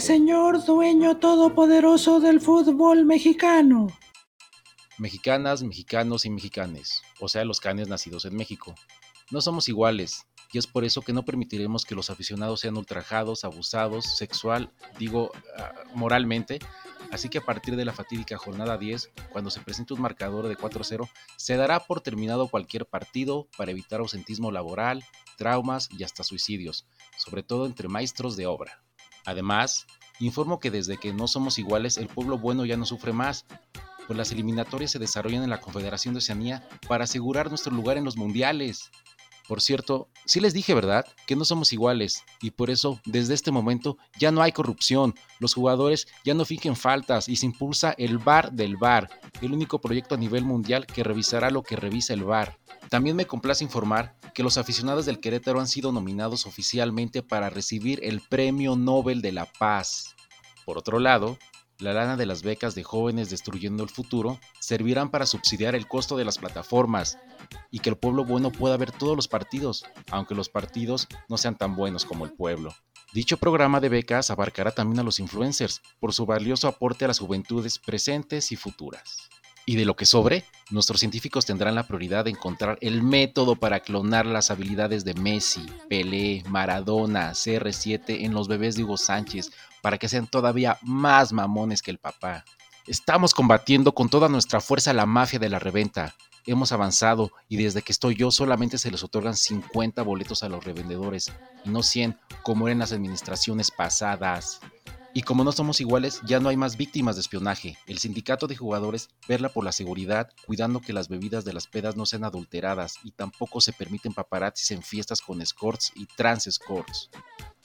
señor dueño todopoderoso del fútbol mexicano. Mexicanas, mexicanos y mexicanes, o sea, los canes nacidos en México. No somos iguales, y es por eso que no permitiremos que los aficionados sean ultrajados, abusados, sexual, digo, ah, moralmente. Así que a partir de la fatídica jornada 10, cuando se presente un marcador de 4-0, se dará por terminado cualquier partido para evitar ausentismo laboral, traumas y hasta suicidios, sobre todo entre maestros de obra. Además, informo que desde que no somos iguales, el pueblo bueno ya no sufre más, pues las eliminatorias se desarrollan en la Confederación de Oceanía para asegurar nuestro lugar en los mundiales. Por cierto, sí les dije, ¿verdad? Que no somos iguales y por eso desde este momento ya no hay corrupción, los jugadores ya no fingen faltas y se impulsa el VAR del VAR, el único proyecto a nivel mundial que revisará lo que revisa el VAR. También me complace informar que los aficionados del Querétaro han sido nominados oficialmente para recibir el Premio Nobel de la Paz. Por otro lado, la lana de las becas de jóvenes destruyendo el futuro servirán para subsidiar el costo de las plataformas y que el pueblo bueno pueda ver todos los partidos, aunque los partidos no sean tan buenos como el pueblo. Dicho programa de becas abarcará también a los influencers por su valioso aporte a las juventudes presentes y futuras. Y de lo que sobre, nuestros científicos tendrán la prioridad de encontrar el método para clonar las habilidades de Messi, Pelé, Maradona, CR7 en los bebés de Hugo Sánchez para que sean todavía más mamones que el papá. Estamos combatiendo con toda nuestra fuerza la mafia de la reventa. Hemos avanzado y desde que estoy yo solamente se les otorgan 50 boletos a los revendedores y no 100 como eran las administraciones pasadas. Y como no somos iguales, ya no hay más víctimas de espionaje. El sindicato de jugadores verla por la seguridad, cuidando que las bebidas de las pedas no sean adulteradas y tampoco se permiten paparazzis en fiestas con escorts y trans escorts.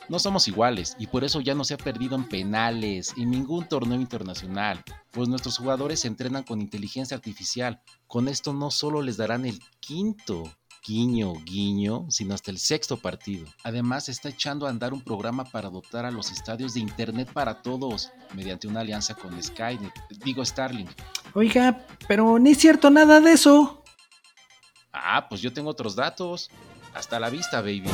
No somos iguales y por eso ya no se ha perdido en penales y ningún torneo internacional, pues nuestros jugadores se entrenan con inteligencia artificial. Con esto no solo les darán el quinto, guiño, guiño, sino hasta el sexto partido. Además, está echando a andar un programa para dotar a los estadios de Internet para todos, mediante una alianza con Skynet, digo Starlink. Oiga, pero ni es cierto nada de eso. Ah, pues yo tengo otros datos. Hasta la vista, babies.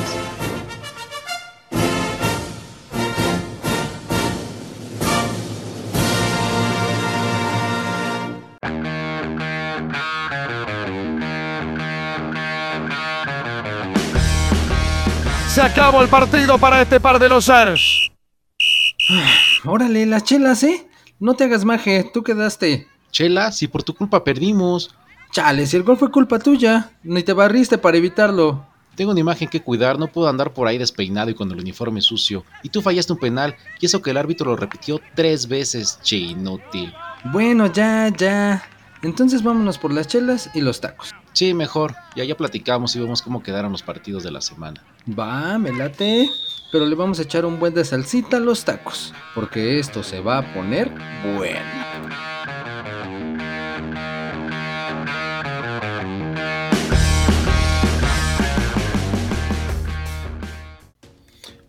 Se acabó el partido para este par de los Ars. Órale, las chelas, ¿eh? No te hagas maje, tú quedaste. Chela, si por tu culpa perdimos. Chale, si el gol fue culpa tuya, ni te barriste para evitarlo. Tengo una imagen que cuidar, no puedo andar por ahí despeinado y con el uniforme sucio. Y tú fallaste un penal, y eso que el árbitro lo repitió tres veces, che inútil. Bueno, ya, ya. Entonces vámonos por las chelas y los tacos. Sí, mejor. Ya ya platicamos y vemos cómo quedaron los partidos de la semana. Va, me late. Pero le vamos a echar un buen de salsita a los tacos, porque esto se va a poner bueno.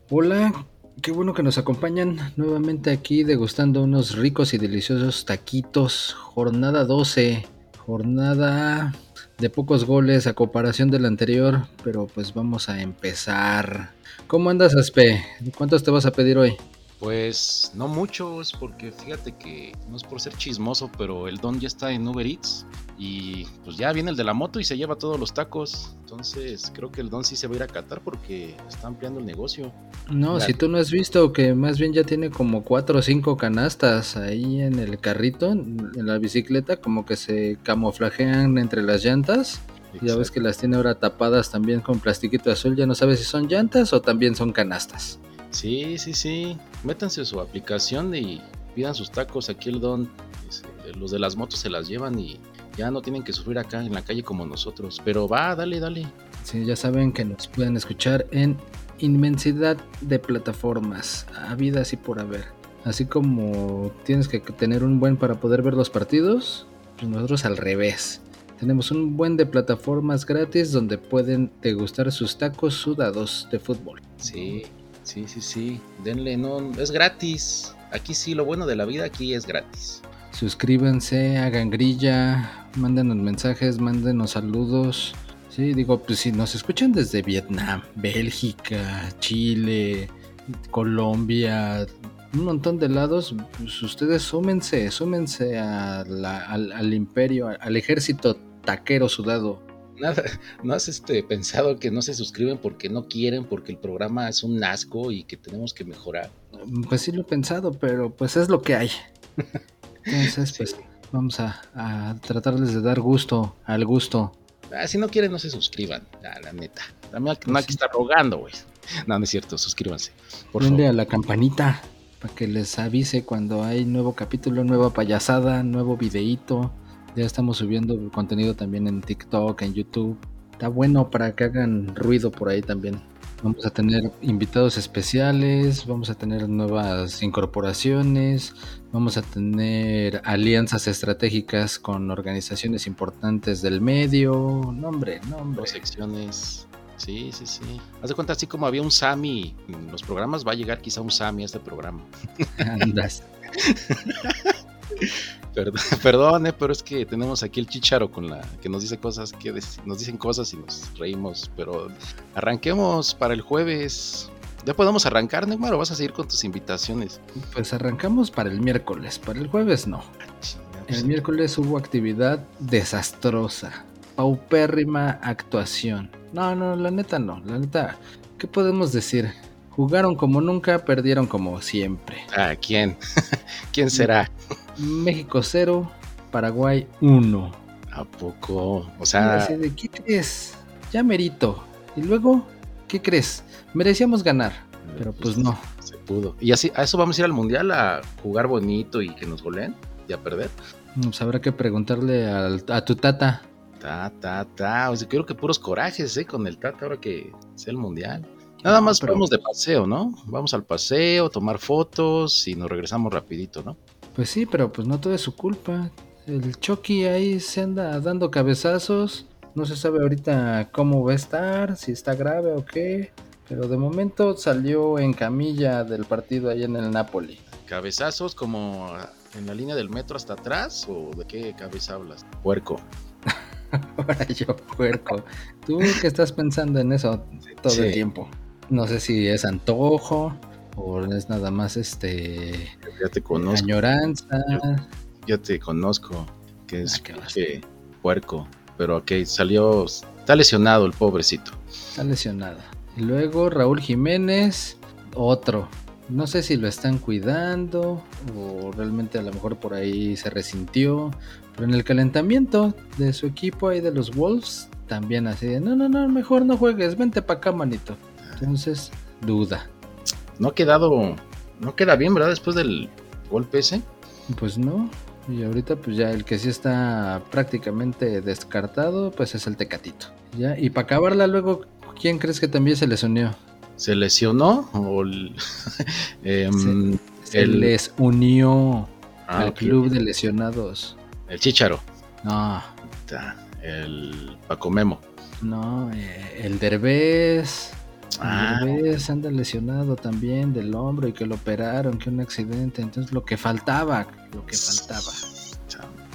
Hola, qué bueno que nos acompañan nuevamente aquí degustando unos ricos y deliciosos taquitos. Jornada 12, jornada de pocos goles a comparación del anterior, pero pues vamos a empezar. ¿Cómo andas, Aspe? ¿Cuántos te vas a pedir hoy? Pues no muchos, porque fíjate que no es por ser chismoso, pero el don ya está en Uber Eats y pues ya viene el de la moto y se lleva todos los tacos. Entonces creo que el don sí se va a ir a Qatar porque está ampliando el negocio. No, si tú no has visto que más bien ya tiene como cuatro o cinco canastas ahí en el carrito, en la bicicleta, como que se camuflajean entre las llantas. Ya ves que las tiene ahora tapadas también con plastiquito azul, ya no sabes si son llantas o también son canastas. Sí, sí, sí. Métanse a su aplicación y pidan sus tacos. Aquí el don, este, los de las motos se las llevan y ya no tienen que sufrir acá en la calle como nosotros. Pero va, dale, dale. Sí, ya saben que nos pueden escuchar en inmensidad de plataformas, habidas y por haber. Así como tienes que tener un buen para poder ver los partidos, pues nosotros al revés. Tenemos un buen de plataformas gratis donde pueden degustar sus tacos sudados de fútbol. Sí, sí, sí, sí. Denle, no, es gratis. Aquí sí, lo bueno de la vida aquí es gratis. Suscríbanse, hagan grilla, mándenos mensajes, mándenos saludos. Sí, digo, pues si nos escuchan desde Vietnam, Bélgica, Chile, Colombia, un montón de lados, pues ustedes súmense, súmense al, al imperio, al ejército taquero sudado. Nada, ¿no has este, pensado que no se suscriben porque no quieren, porque el programa es un asco y que tenemos que mejorar? Pues sí lo he pensado, pero pues es lo que hay. Entonces, pues vamos a, a tratarles de dar gusto al gusto. Ah, si no quieren, no se suscriban, la, la neta. También no hay Pues que estar rogando, güey. No, no es cierto, suscríbanse. Por favor. a la campanita para que les avise cuando hay nuevo capítulo, nueva payasada, nuevo videíto. Ya estamos subiendo contenido también en TikTok, en YouTube. Está bueno para que hagan ruido por ahí también. Vamos a tener invitados especiales, vamos a tener nuevas incorporaciones, vamos a tener alianzas estratégicas con organizaciones importantes del medio. No, hombre, no, hombre. Dos secciones. Sí, sí, sí. Haz de cuenta, así como había un Sami en los programas, va a llegar quizá un Sami a este programa. Andas. Perdón, perdón, eh, pero es que tenemos aquí el chicharo con la que nos dice cosas, que nos dicen cosas y nos reímos. Pero arranquemos para el jueves. Ya podemos arrancar, Neymar, o vas a seguir con tus invitaciones. Pues arrancamos para el miércoles, para el jueves no. Pues, El miércoles hubo actividad desastrosa, paupérrima actuación. No, no, la neta no, la neta, ¿qué podemos decir? Jugaron como nunca, perdieron como siempre. Ah, ¿quién? ¿Quién será? México 0, Paraguay 1. ¿A poco? O sea, ¿De qué crees? Ya merito. Y luego, ¿qué crees? Merecíamos ganar, pero pues no. se pudo. ¿Y así, a eso vamos a ir al mundial a jugar bonito y que nos goleen y a perder? Pues habrá que preguntarle al- a tu tata. Ta, ta, ta. O sea, creo que puros corajes, ¿eh? Con el Tata ahora que sea el mundial. Nada más pero- vamos de paseo, ¿no? Vamos al paseo, tomar fotos y nos regresamos rapidito, ¿no? Pues sí, pero pues no todo es su culpa. El Chucky ahí se anda dando cabezazos. No se sabe ahorita cómo va a estar, si está grave o qué. Pero de momento salió en camilla del partido ahí en el Napoli. ¿Cabezazos como en la línea del metro hasta atrás? ¿O de qué cabeza hablas? Puerco. Ahora yo, puerco. ¿Tú qué estás pensando en eso todo el tiempo? No sé si es antojo o es nada más este Ya te conozco, añoranza. ya te conozco. Que es Ah, pinche puerco. Pero ok, salió. Está lesionado el pobrecito. Está lesionado. Y luego Raúl Jiménez, otro. No sé si lo están cuidando o realmente a lo mejor por ahí se resintió. Pero en el calentamiento de su equipo ahí de los Wolves, también así de, no, no, no, mejor no juegues, vente para acá, manito. Entonces, duda. No ha quedado. No queda bien, ¿verdad? Después del golpe ese. Pues no. Y ahorita pues ya el que sí está prácticamente descartado, pues es el Tecatito. Ya, y para acabarla luego, ¿quién crees que también se lesionó? ¿Se lesionó? O el- em, Se El- les unió ah, al club de lesionados. El Chicharo. No, El Paco Memo. no, eh, el Derbez. Ah. Derbez anda lesionado también del hombro y que lo operaron, que un accidente. Entonces lo que faltaba, lo que faltaba.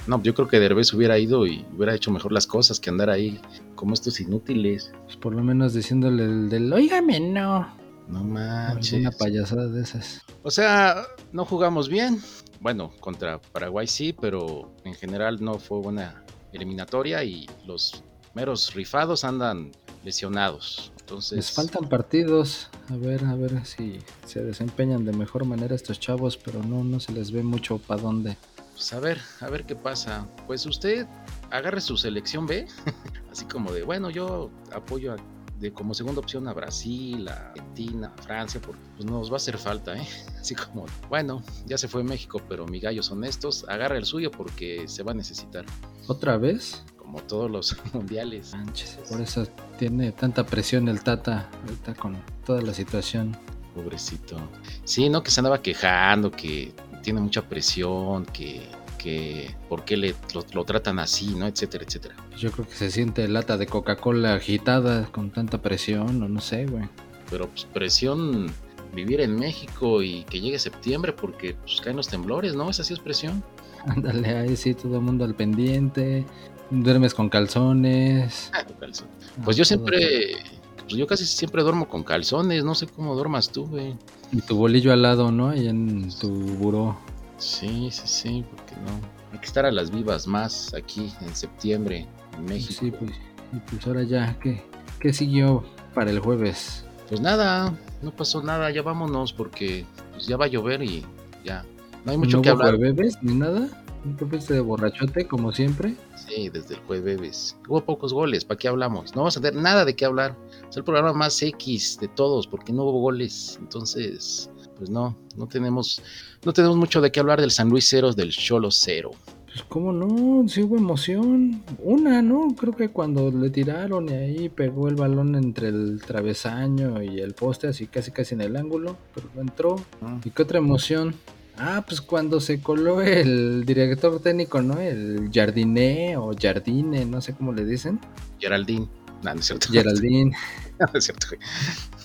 No, yo creo que Derbez hubiera ido y hubiera hecho mejor las cosas que andar ahí como estos inútiles. Pues por lo menos diciéndole el del, óigame, no. No manches. payasada de esas. O sea, no jugamos bien. Bueno, contra Paraguay sí, pero en general no fue buena eliminatoria y los meros rifados andan lesionados. Entonces, Les faltan partidos. A ver, a ver si se desempeñan de mejor manera estos chavos, pero no, no se les ve mucho para dónde. pues a ver, a ver qué pasa. Pues usted agarre su selección B, así como de, bueno, yo apoyo a- de como segunda opción a Brasil, a Argentina, a Francia, porque pues nos va a hacer falta, ¿eh? Así como, bueno, ya se fue México, pero mi gallos son estos, agarra el suyo porque se va a necesitar, ¿Otra vez? Como todos los mundiales. Manches, por eso tiene tanta presión el Tata ahorita con toda la situación. Pobrecito. Sí, no, que se andaba quejando, que tiene mucha presión, que, que por qué le, lo, lo tratan así, ¿no? Etcétera, etcétera. Yo creo que se siente lata de Coca-Cola agitada con tanta presión, o no sé, güey. Pero pues presión vivir en México y que llegue septiembre porque pues caen los temblores, ¿no? Esa sí es presión. Ándale, ahí sí, todo el mundo al pendiente. Duermes con calzones. Pues yo siempre, pues yo casi siempre duermo con calzones, no sé cómo duermas tú, güey. Y tu bolillo al lado, ¿no? Ahí en tu buró. Sí, sí, sí, porque no. Hay que estar a las vivas más aquí en septiembre, en México. Sí, pues, y pues ahora ya, ¿qué, ¿qué siguió para el jueves? Pues nada, no pasó nada, ya vámonos porque pues ya va a llover y ya. No hay mucho ¿No que hubo hablar. jueves ni nada? ¿No te fuiste de borrachote como siempre? Sí, desde el jueves. Hubo pocos goles, ¿para qué hablamos? No vamos a tener nada de qué hablar. Es el programa más X de todos porque no hubo goles. Entonces, pues no, no tenemos, no tenemos mucho de qué hablar del San Luis Ceros, del Cholo Cero. Pues cómo no, sí hubo emoción. Una, ¿no? Creo que cuando le tiraron y ahí pegó el balón entre el travesaño y el poste, así casi casi en el ángulo, pero no entró. ¿Y qué otra emoción? Ah, pues cuando se coló el director técnico, ¿no? El Jardiné o Jardine, no sé cómo le dicen. Geraldine. No, no es cierto. Geraldine, No, no es cierto, güey.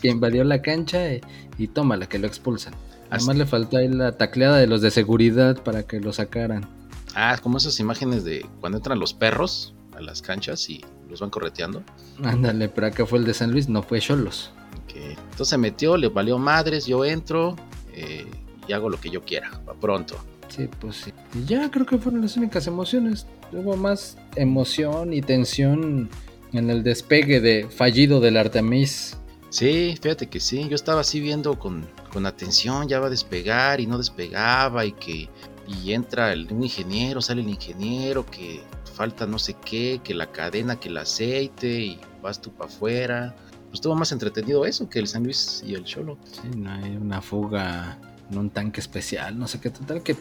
que invadió la cancha y, y tómala, que lo expulsan. Así- Además le faltó ahí la tacleada de los de seguridad para que lo sacaran. Ah, como esas imágenes de cuando entran los perros a las canchas y los van correteando. Ándale, pero acá fue el de San Luis, no fue Cholos. Que entonces se metió, le valió madres, yo entro eh, y hago lo que yo quiera, pronto. Sí, pues sí. Y ya creo que fueron las únicas emociones. Hubo más emoción y tensión en el despegue de fallido del Artemis. Sí, fíjate que sí, yo estaba así viendo con, con atención, ya va a despegar y no despegaba y que y entra el, un ingeniero, sale el ingeniero, que falta no sé qué, que la cadena, que el aceite y vas tú para afuera. Pues estuvo más entretenido eso que el San Luis y el Cholo. Sí, no hay una fuga en un tanque especial, no sé qué total que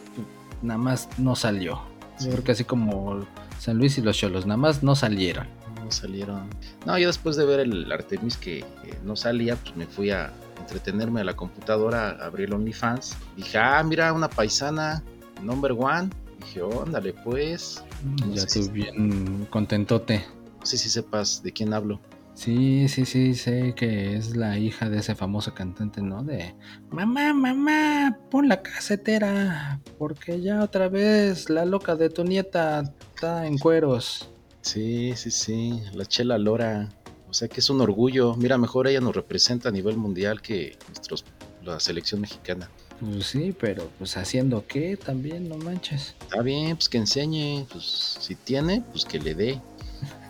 nada más no salió. Sí. Yo creo que así como San Luis y los Cholos, nada más no salieron. No salieron. No, yo después de ver el Artemis que, no salía, pues me fui a entretenerme a la computadora, abrí el OnlyFans. Dije, ah, mira, una paisana, number one. Dije, óndale, pues. No ya tú bien contentote. No sé si sepas de quién hablo. Sí, sí, sí, sé que es la hija de ese famoso cantante, ¿no? De mamá, mamá, pon la casetera, porque ya otra vez la loca de tu nieta está en cueros. Sí, sí, sí, la Chela Lora. O sea que es un orgullo. Mira, mejor ella nos representa a nivel mundial que nuestros, la selección mexicana. Pues sí, pero pues haciendo qué también, no manches. Está bien, pues que enseñe. Pues si tiene, pues que le dé.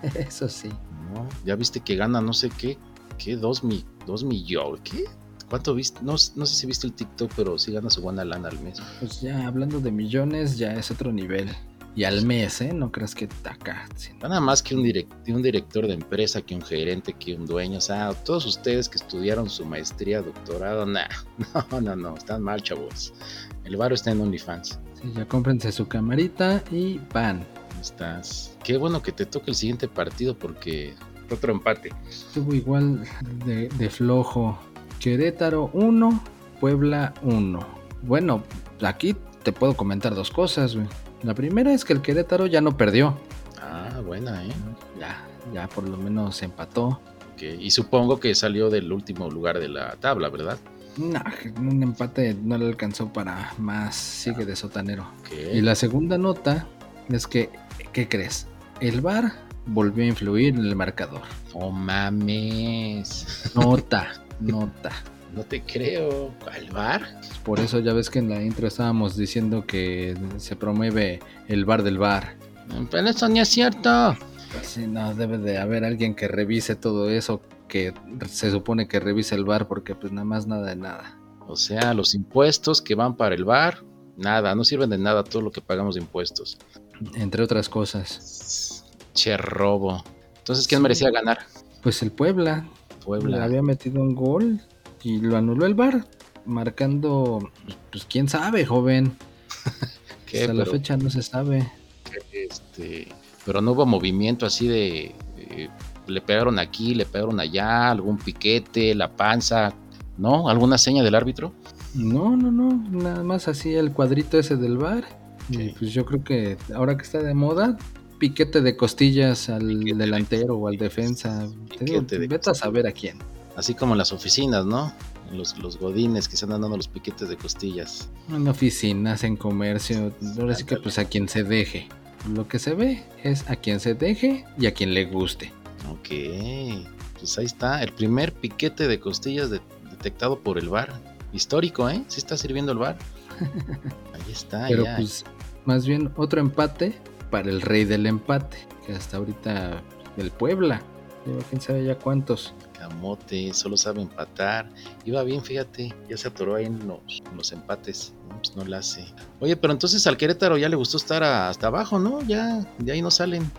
Eso sí. ¿No? Ya viste que gana no sé qué, ¿qué? Dos, mi, dos millones, ¿qué? ¿Cuánto viste? No, no sé si viste el TikTok, pero sí gana su buena lana al mes. Pues ya hablando de millones, ya es otro nivel. Y al mes, ¿eh? No creas que acá. sí, no. Gana más que un, direct- un director de empresa, que un gerente, que un dueño. O sea, todos ustedes que estudiaron su maestría, doctorado, nah, no, no, no, están mal, chavos. El varo está en OnlyFans. Sí, ya cómprense su camarita y van. ¿Cómo estás? Qué bueno que te toque el siguiente partido porque otro empate. Estuvo igual de, de flojo. Querétaro 1, Puebla 1. Bueno, aquí te puedo comentar dos cosas, güey. La primera es que el Querétaro ya no perdió. Ah, buena, ¿eh? Ya, ya por lo menos empató. Ok, Y supongo que salió del último lugar de la tabla, ¿verdad? Nah, un empate no le alcanzó para más. Sigue de sotanero. Y la segunda nota es que, ¿qué crees? El VAR volvió a influir en el marcador. No mames. Nota, nota. No te creo. ¿Al bar? Por eso ya ves que en la intro estábamos diciendo que se promueve el bar del bar. Pero eso ni es cierto. Sí, no, debe de haber alguien que revise todo eso que se supone que revise el bar porque pues nada más nada de nada. O sea, los impuestos que van para el bar, nada, no sirven de nada todo lo que pagamos de impuestos. Entre otras cosas. Che robo. Entonces, ¿quién Sí. merecía ganar? Pues el Puebla, Puebla. había metido un gol y lo anuló el bar, marcando, pues quién sabe, joven. ¿Qué? Hasta la Pero, fecha no se sabe. este, pero no hubo movimiento así de... eh, le pegaron aquí, le pegaron allá, algún piquete, la panza, ¿no? ¿Alguna seña del árbitro? No, no, no, nada más así el cuadrito ese del bar. Ok. pues yo creo que ahora que está de moda, piquete de costillas al Piquete de delantero o al defensa. Te digo, de vete a saber a quién. Así como en las oficinas, ¿no? Los, los godines que se andan dando los piquetes de costillas. En oficinas, en comercio, ahora sí que pues a quien se deje. Lo que se ve es a quien se deje y a quien le guste. Ok. Pues ahí está, el primer piquete de costillas detectado por el bar. Histórico, ¿eh? Sí está sirviendo el bar. Ahí está. Pero pues, más bien otro empate para el rey del empate, que hasta ahorita el Puebla. Lleva quién sabe ya cuántos. Camote, solo sabe empatar. Iba bien, fíjate, ya se atoró ahí en los, empates. Pues no la hace. Oye, pero entonces al Querétaro ya le gustó estar hasta abajo, ¿no? Ya de ahí no salen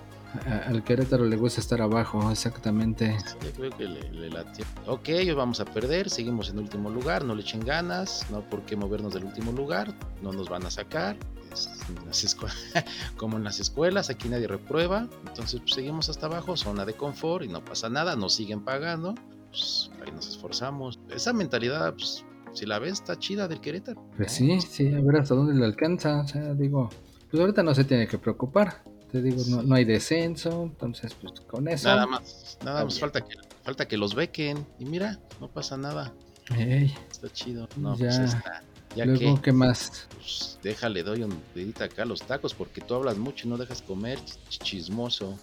al Querétaro le gusta estar abajo, exactamente. Yo creo que le, latió. Ok, vamos a perder, seguimos en último lugar, no le echen ganas, no por qué movernos del último lugar, no nos van a sacar. como en las escuelas, aquí nadie reprueba, entonces pues, seguimos hasta abajo, zona de confort y no pasa nada, nos siguen pagando, pues ahí nos esforzamos. Esa mentalidad, pues, si la ves, está chida del Querétaro. Pues sí, sí, a ver hasta dónde le alcanza, o sea, digo, pues ahorita no se tiene que preocupar te digo, no, hay descenso, entonces pues con eso. Nada más, nada más falta que, falta que los bequen y mira, no pasa nada. Está chido. No, pues está. Ya Luego, ¿qué más? Pues déjale, doy un dedito acá a los tacos porque tú hablas mucho y no dejas comer, chismoso.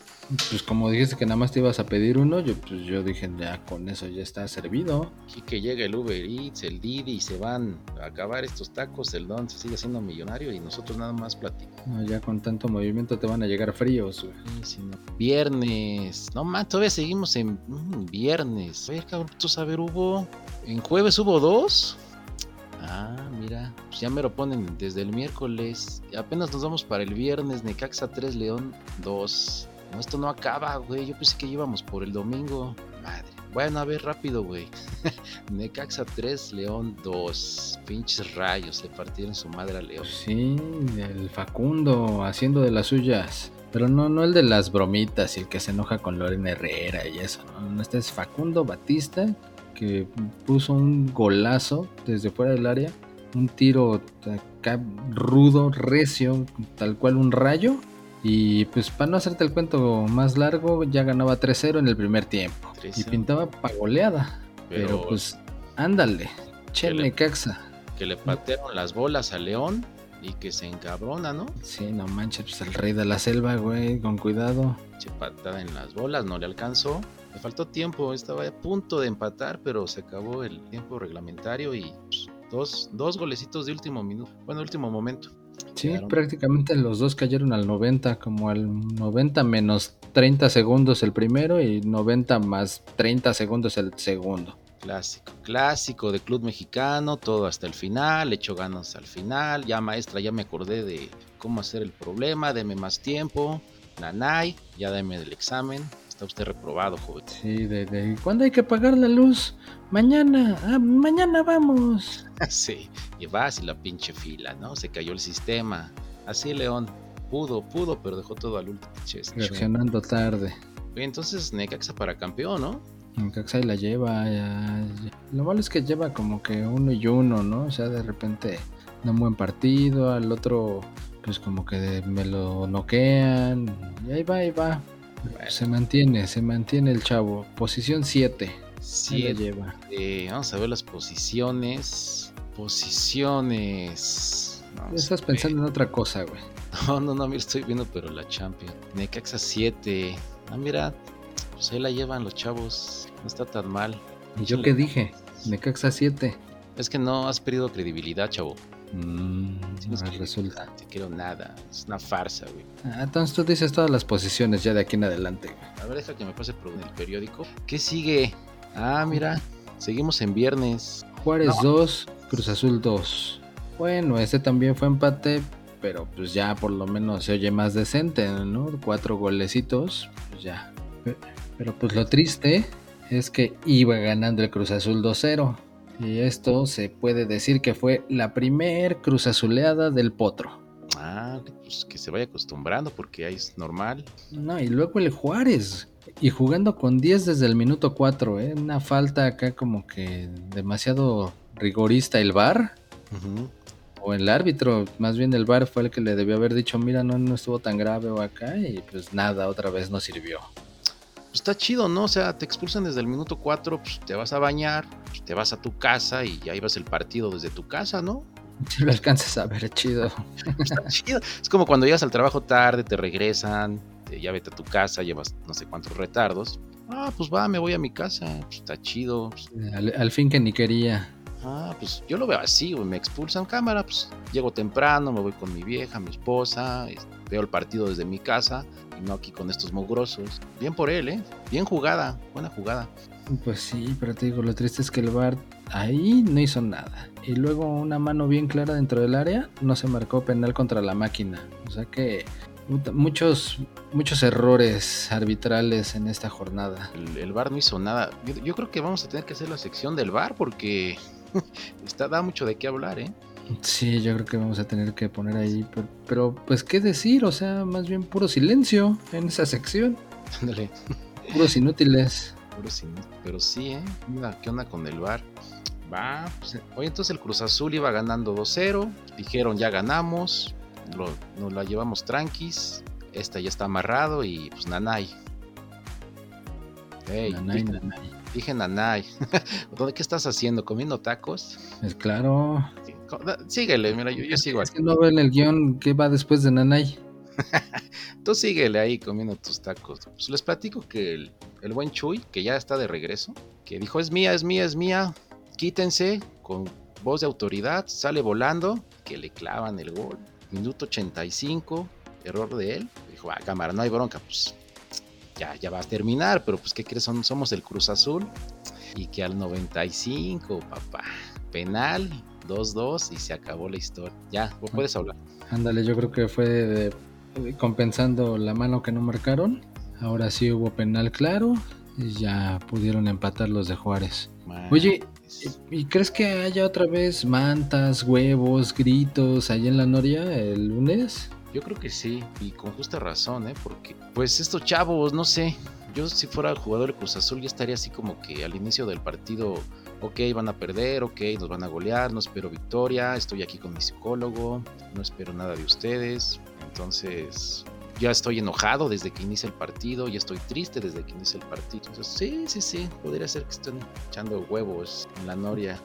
Pues como dijiste que nada más te ibas a pedir uno, yo pues yo dije, ya con eso ya está servido. Aquí que llega el Uber Eats, el Didi y se van a acabar estos tacos, el Don se sigue siendo millonario y nosotros nada más platicamos. No, ya con tanto movimiento te van a llegar fríos, Viernes. No más, todavía seguimos en mm, viernes. Oye, cabrón, tú sabes, hubo. En jueves hubo dos. Ah, mira, pues ya me lo ponen desde el miércoles. Apenas nos vamos para el viernes. Necaxa 3, León 2. No, esto no acaba, güey. Yo pensé que íbamos por el domingo. Madre. Bueno, a ver, rápido, güey. Necaxa 3, León 2. Pinches rayos, le partieron su madre a León. Sí, el Facundo haciendo de las suyas. Pero no, no el de las bromitas y el que se enoja con Lorena Herrera y eso. No, este es Facundo Batista que puso un golazo desde fuera del área, un tiro rudo, recio, tal cual un rayo. Y pues para no hacerte el cuento más largo, ya ganaba 3-0 en el primer tiempo. Y pintaba pagoleada. Pero, pero pues ándale, che caxa. Que le patearon las bolas a León y que se encabrona, ¿no? Sí, no manches, pues el rey de la selva, güey, con cuidado. Che patada en las bolas, no le alcanzó faltó tiempo, estaba a punto de empatar, pero se acabó el tiempo reglamentario y pues, dos, dos golecitos de último minuto, bueno, último momento. Sí, prácticamente los dos cayeron al 90, como al 90 menos 30 segundos el primero y 90 más 30 segundos el segundo. Clásico, clásico de club mexicano, todo hasta el final, hecho ganas al final. Ya maestra, ya me acordé de cómo hacer el problema, deme más tiempo. Nanay, ya deme el examen, está usted reprobado, joven. Sí, de, de ¿cuándo hay que pagar la luz? Mañana, ah, mañana vamos. sí, y vas y la pinche fila, ¿no? Se cayó el sistema. Así, León, pudo, pudo, pero dejó todo al último. Reaccionando tarde. Oye, entonces Necaxa para campeón, ¿no? Necaxa y la lleva. Lo malo es que lleva como que uno y uno, ¿no? O sea, de repente da un buen partido, al otro pues como que me lo noquean. Y ahí va, ahí va. Se mantiene, se mantiene el chavo. Posición 7. 7 lleva. vamos a ver las posiciones. Posiciones. Estás pensando en otra cosa, güey. No, no, no, mira, estoy viendo, pero la Champions. Necaxa 7. Ah, mira, pues ahí la llevan los chavos. No está tan mal. ¿Y yo qué dije? Necaxa 7. Es que no has perdido credibilidad, chavo. Mm, resulta. No quiero nada. Es una farsa, güey. Ah, entonces tú dices todas las posiciones ya de aquí en adelante. A ver, deja que me pase por el periódico. ¿Qué sigue? Ah, mira. Seguimos en viernes. Juárez 2, Cruz Azul 2. Bueno, este también fue empate, pero pues ya por lo menos se oye más decente, ¿no? Cuatro golecitos, pues ya. Pero pues lo triste es que iba ganando el Cruz Azul 2-0. Y esto se puede decir que fue la primer cruz azuleada del potro. Ah, pues que se vaya acostumbrando porque ahí es normal. No, y luego el Juárez. Y jugando con 10 desde el minuto 4, ¿eh? Una falta acá como que demasiado rigorista el VAR. O el árbitro, más bien el VAR fue el que le debió haber dicho, mira, no, no estuvo tan grave o acá. Y pues nada, otra vez no sirvió. Pues está chido, ¿no? O sea, te expulsan desde el minuto 4, pues te vas a bañar, pues, te vas a tu casa y ya ibas el partido desde tu casa, ¿no? Si lo alcanzas a ver, chido. Está chido. Es como cuando llegas al trabajo tarde, te regresan, te, ya vete a tu casa, llevas no sé cuántos retardos. Ah, pues va, me voy a mi casa. Pues, está chido. Pues, Al, al fin que ni quería. Ah, pues yo lo veo así, güey. Me expulsan cámara, pues llego temprano, me voy con mi vieja, mi esposa, veo el partido desde mi casa y no aquí con estos mugrosos. Bien por él, ¿eh? Bien jugada, buena jugada. Pues sí, pero te digo, lo triste es que el VAR ahí no hizo nada. Y luego una mano bien clara dentro del área, no se marcó penal contra la máquina. O sea que muchos, muchos errores arbitrales en esta jornada. El, el VAR no hizo nada. Yo, yo creo que vamos a tener que hacer la sección del VAR porque está, da mucho de qué hablar, ¿eh? Sí, yo creo que vamos a tener que poner ahí, pero, pero, pues qué decir, o sea, más bien puro silencio en esa sección, Ándale. puros inútiles. Pero sí, pero sí, ¿eh? Mira, ¿qué onda con el VAR? Va, pues, oye, entonces el Cruz Azul iba ganando 2-0, dijeron ya ganamos, lo- nos la llevamos tranquis, esta ya está amarrado y pues nanay. Ey, Nanay, dije, nanay. dije nanay. ¿Dónde qué estás haciendo? ¿Comiendo tacos? Es claro. Sí, Síguele, mira, yo, yo sigo Es aquí. que no ven el guion que va después de Nanay. Tú síguele ahí comiendo tus tacos. Pues les platico que el, el buen Chuy, que ya está de regreso, que dijo es mía, es mía, es mía, quítense con voz de autoridad, sale volando, que le clavan el gol. Minuto 85, error de él. Dijo, ah, cámara, no hay bronca, pues ya, ya va a terminar, pero pues ¿qué crees? Son- somos el Cruz Azul. Y que al 95, papá, penal, 2-2 y se acabó la historia. Ya, puedes hablar. Ándale, yo creo que fue de- compensando la mano que no marcaron. Ahora sí hubo penal claro y ya pudieron empatar los de Juárez. Oye, ¿y, y crees que haya otra vez mantas, huevos, gritos allá en la Noria el lunes? Yo creo que sí, y con justa razón, ¿eh? Porque, pues estos chavos, no sé, yo si fuera jugador de Cruz Azul ya estaría así como que al inicio del partido, ok, van a perder, ok, nos van a golear, no espero victoria, estoy aquí con mi psicólogo, no espero nada de ustedes, entonces ya estoy enojado desde que inicia el partido, ya estoy triste desde que inicia el partido, entonces sí, sí, sí, podría ser que estén echando huevos en la noria.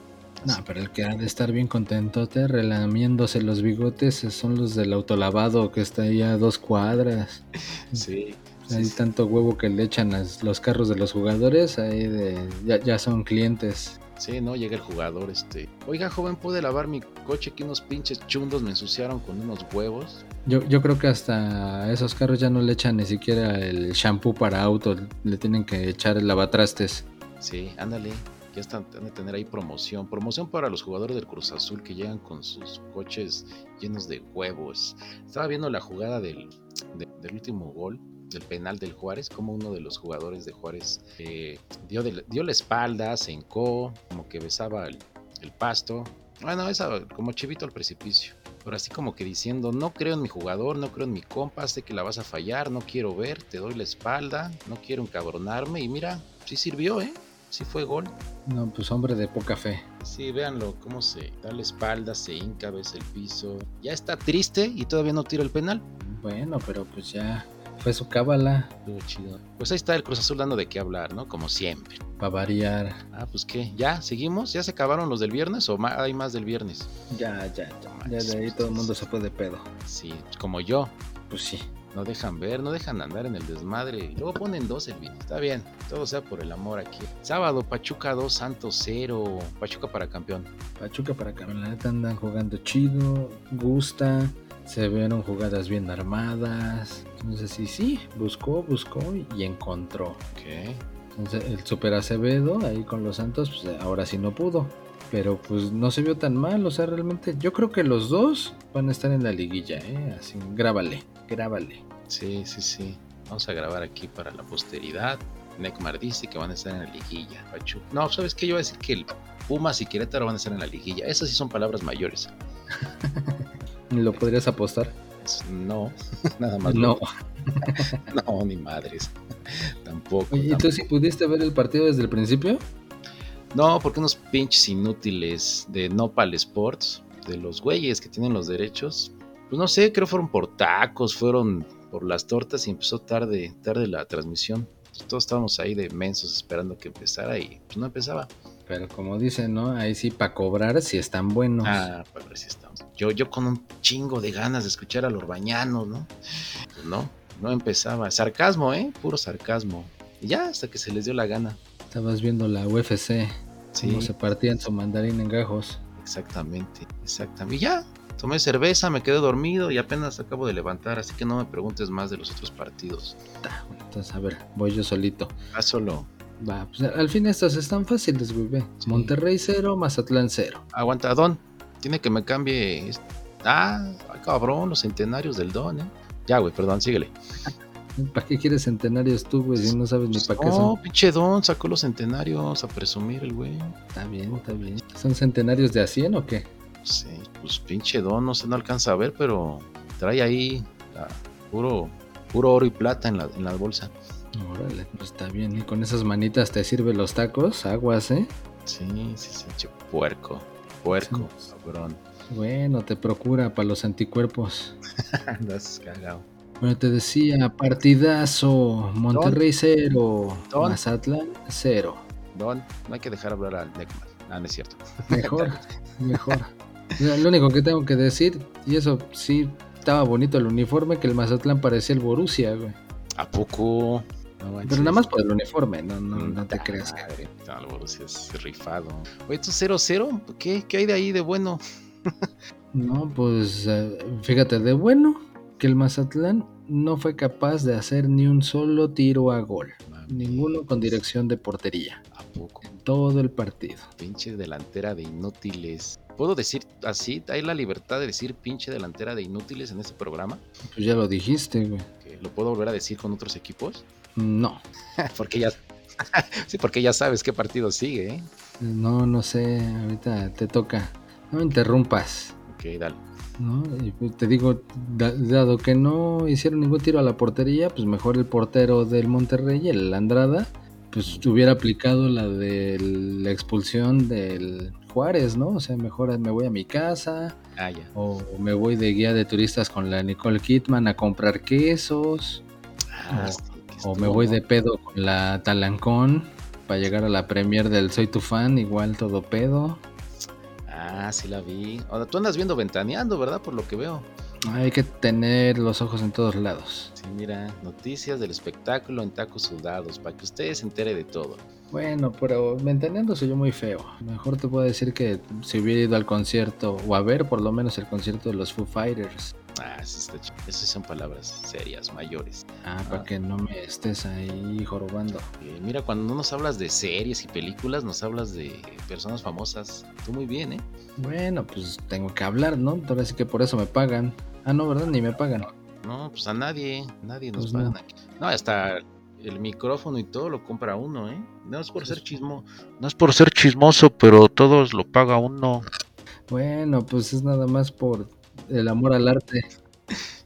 No, pero el que ha de estar bien contentote relamiéndose los bigotes son los del autolavado que está ahí a dos cuadras. Sí, Hay sí, tanto huevo que le echan a los carros de los jugadores, ahí de, ya, ya son clientes. Sí, no, llega el jugador, este. Oiga, joven, ¿puede lavar mi coche que unos pinches chundos me ensuciaron con unos huevos? Yo, yo creo que hasta esos carros ya no le echan ni siquiera el shampoo para auto, le tienen que echar el lavatrastes. Sí, ándale. Ya están, han de tener ahí promoción. Promoción para los jugadores del Cruz Azul que llegan con sus coches llenos de huevos. Estaba viendo la jugada del, de- del último gol, del penal del Juárez, como uno de los jugadores de Juárez eh, dio, de- dio la espalda, se hincó, como que besaba el, el pasto. Bueno, esa, como chivito al precipicio. Pero así como que diciendo, no creo en mi jugador, no creo en mi compa, sé que la vas a fallar, no quiero ver, te doy la espalda, no quiero encabronarme. Y mira, sí sirvió, ¿eh? Sí fue gol. No, pues hombre de poca fe. Sí, véanlo, cómo se da la espalda, se hinca, ves el piso. Ya está triste y todavía no tira el penal. Bueno, pero pues ya fue su cábala Estuvo chido. Pues ahí está el Cruz Azul dando de qué hablar, ¿no? Como siempre. para variar. Ah, pues qué, ¿ya? ¿Seguimos? ¿Ya se acabaron los del viernes o ma- hay más del viernes? Ya, ya, ya. Ya de ahí todo el mundo se fue de pedo. Sí, como yo. Pues sí. No dejan ver, no dejan andar en el desmadre. Luego ponen dos el video. Está bien, todo sea por el amor aquí. Sábado, Pachuca 2, Santos 0. Pachuca para campeón. Pachuca para acá. La neta andan jugando chido, gusta. Se vieron jugadas bien armadas. Entonces sí, sí, buscó, buscó y encontró. Ok. Entonces el Super Acevedo ahí con los Santos, pues ahora sí no pudo. Pero pues no se vio tan mal, o sea, realmente yo creo que los dos van a estar en la liguilla, ¿eh? Así, grábale, grábale. Sí, sí, sí. Vamos a grabar aquí para la posteridad. Necmar dice que van a estar en la liguilla. Pachuca. No, ¿sabes qué? Yo voy a decir que el Pumas y Querétaro van a estar en la liguilla. Esas sí son palabras mayores. ¿Lo podrías apostar? Es- No, nada más. No. lo- No, ni madres. Tampoco. Oye, ¿y tú sí pudiste ver el partido desde el principio? No, porque unos pinches inútiles de Nopal Sports, de los güeyes que tienen los derechos, pues no sé, creo fueron por tacos, fueron por las tortas y empezó tarde, tarde la transmisión. Todos estábamos ahí de mensos esperando que empezara y pues no empezaba. Pero como dicen, ¿no? Ahí sí para cobrar si están buenos. Ah, pues así estamos. Yo, yo con un chingo de ganas de escuchar a los bañanos, ¿no? Pues no, no empezaba. Sarcasmo, ¿eh? Puro sarcasmo. Y ya, hasta que se les dio la gana. Estabas viendo la UFC, Sí, cómo se partían su mandarín en gajos. exactamente, exactamente. Y ya, tomé cerveza, me quedé dormido y apenas acabo de levantar, así que no me preguntes más de los otros partidos. Entonces, a ver, voy yo solito. Ah, solo. Va, pues al fin estas están fáciles, güey. Sí. Monterrey 0, Mazatlán 0. Aguanta, Don. Tiene que me cambie. Ah, cabrón, los centenarios del Don, ¿eh? Ya, güey, perdón, síguele. ¿Para qué quieres centenarios tú, güey? Si no sabes ni para qué No, son. pinche Don, sacó los centenarios a presumir el güey. Está bien, está bien. ¿Son centenarios de a 100 o qué? Sí, pues pinche Don, no se no alcanza a ver, pero trae ahí ah, puro, puro oro y plata en la, en la bolsa. Órale, pues está bien. Y con esas manitas te sirve los tacos, aguas, ¿eh? Sí, sí, sí, che, puerco, puerco, Sí. cabrón. Bueno, te procura para los anticuerpos. Andas cagado. Bueno, te decía, partidazo, Monterrey 0, Don. Mazatlán 0. Don, no hay que dejar hablar al Neckman. Ah, no es cierto. Mejor, mejor. Mira, Lo único que tengo que decir, y eso sí, estaba bonito el uniforme, que el Mazatlán parecía el Borussia, güey. ¿A poco? No. Pero nada más por el uniforme, no, no, no te creas que... madre, No, el Borussia es rifado. Oye, ¿tú 0-0? ¿Qué, ¿Qué hay de ahí de bueno? No, pues eh, fíjate, de bueno que el Mazatlán no fue capaz de hacer ni un solo tiro a gol. Ninguno con dirección de portería. ¿A poco? En todo el partido. Pinche delantera de inútiles. ¿Puedo decir así? ¿Hay la libertad de decir pinche delantera de inútiles en este programa? Pues ya lo dijiste, güey. ¿Que ¿Lo puedo volver a decir con otros equipos? No, porque ya... sí, porque ya sabes qué partido sigue, ¿eh? no, no sé, ahorita te toca. No me interrumpas. Ok, dale. ¿no? Y pues te digo, da- dado que no hicieron ningún tiro a la portería, pues mejor el portero del Monterrey, el Andrada, pues hubiera aplicado la de la expulsión del Juárez, ¿no? O sea, mejor me voy a mi casa Ah, ya. o me voy de guía de turistas con la Nicole Kidman a comprar quesos Ah, O- sí, que o me voy de pedo con la Talancón para llegar a la premier del Soy tu fan, igual todo pedo. Ah, sí la vi. Ahora, tú andas viendo ventaneando, ¿verdad? Por lo que veo. Hay que tener los ojos en todos lados. Sí, mira, noticias del espectáculo en tacos sudados, para que usted se entere de todo. Bueno, pero ventaneando soy yo muy feo. Mejor te puedo decir que si hubiera ido al concierto, o a ver por lo menos el concierto de los Foo Fighters. Ah, sí está. Esas son palabras serias, mayores. Ah, para que no me estés ahí jorobando. Eh, mira, cuando no nos hablas de series y películas, nos hablas de personas famosas. Tú muy bien, ¿eh? Bueno, pues tengo que hablar, ¿no? Ahora sí que por eso me pagan. Ah, no, ¿verdad? Ni me pagan. No, pues a nadie, nadie nos Pues pagan no. aquí. No, hasta el micrófono y todo lo compra uno, ¿eh? No es por ser chismo, no es por ser chismoso, pero todos lo paga uno. Bueno, pues es nada más por el amor al arte.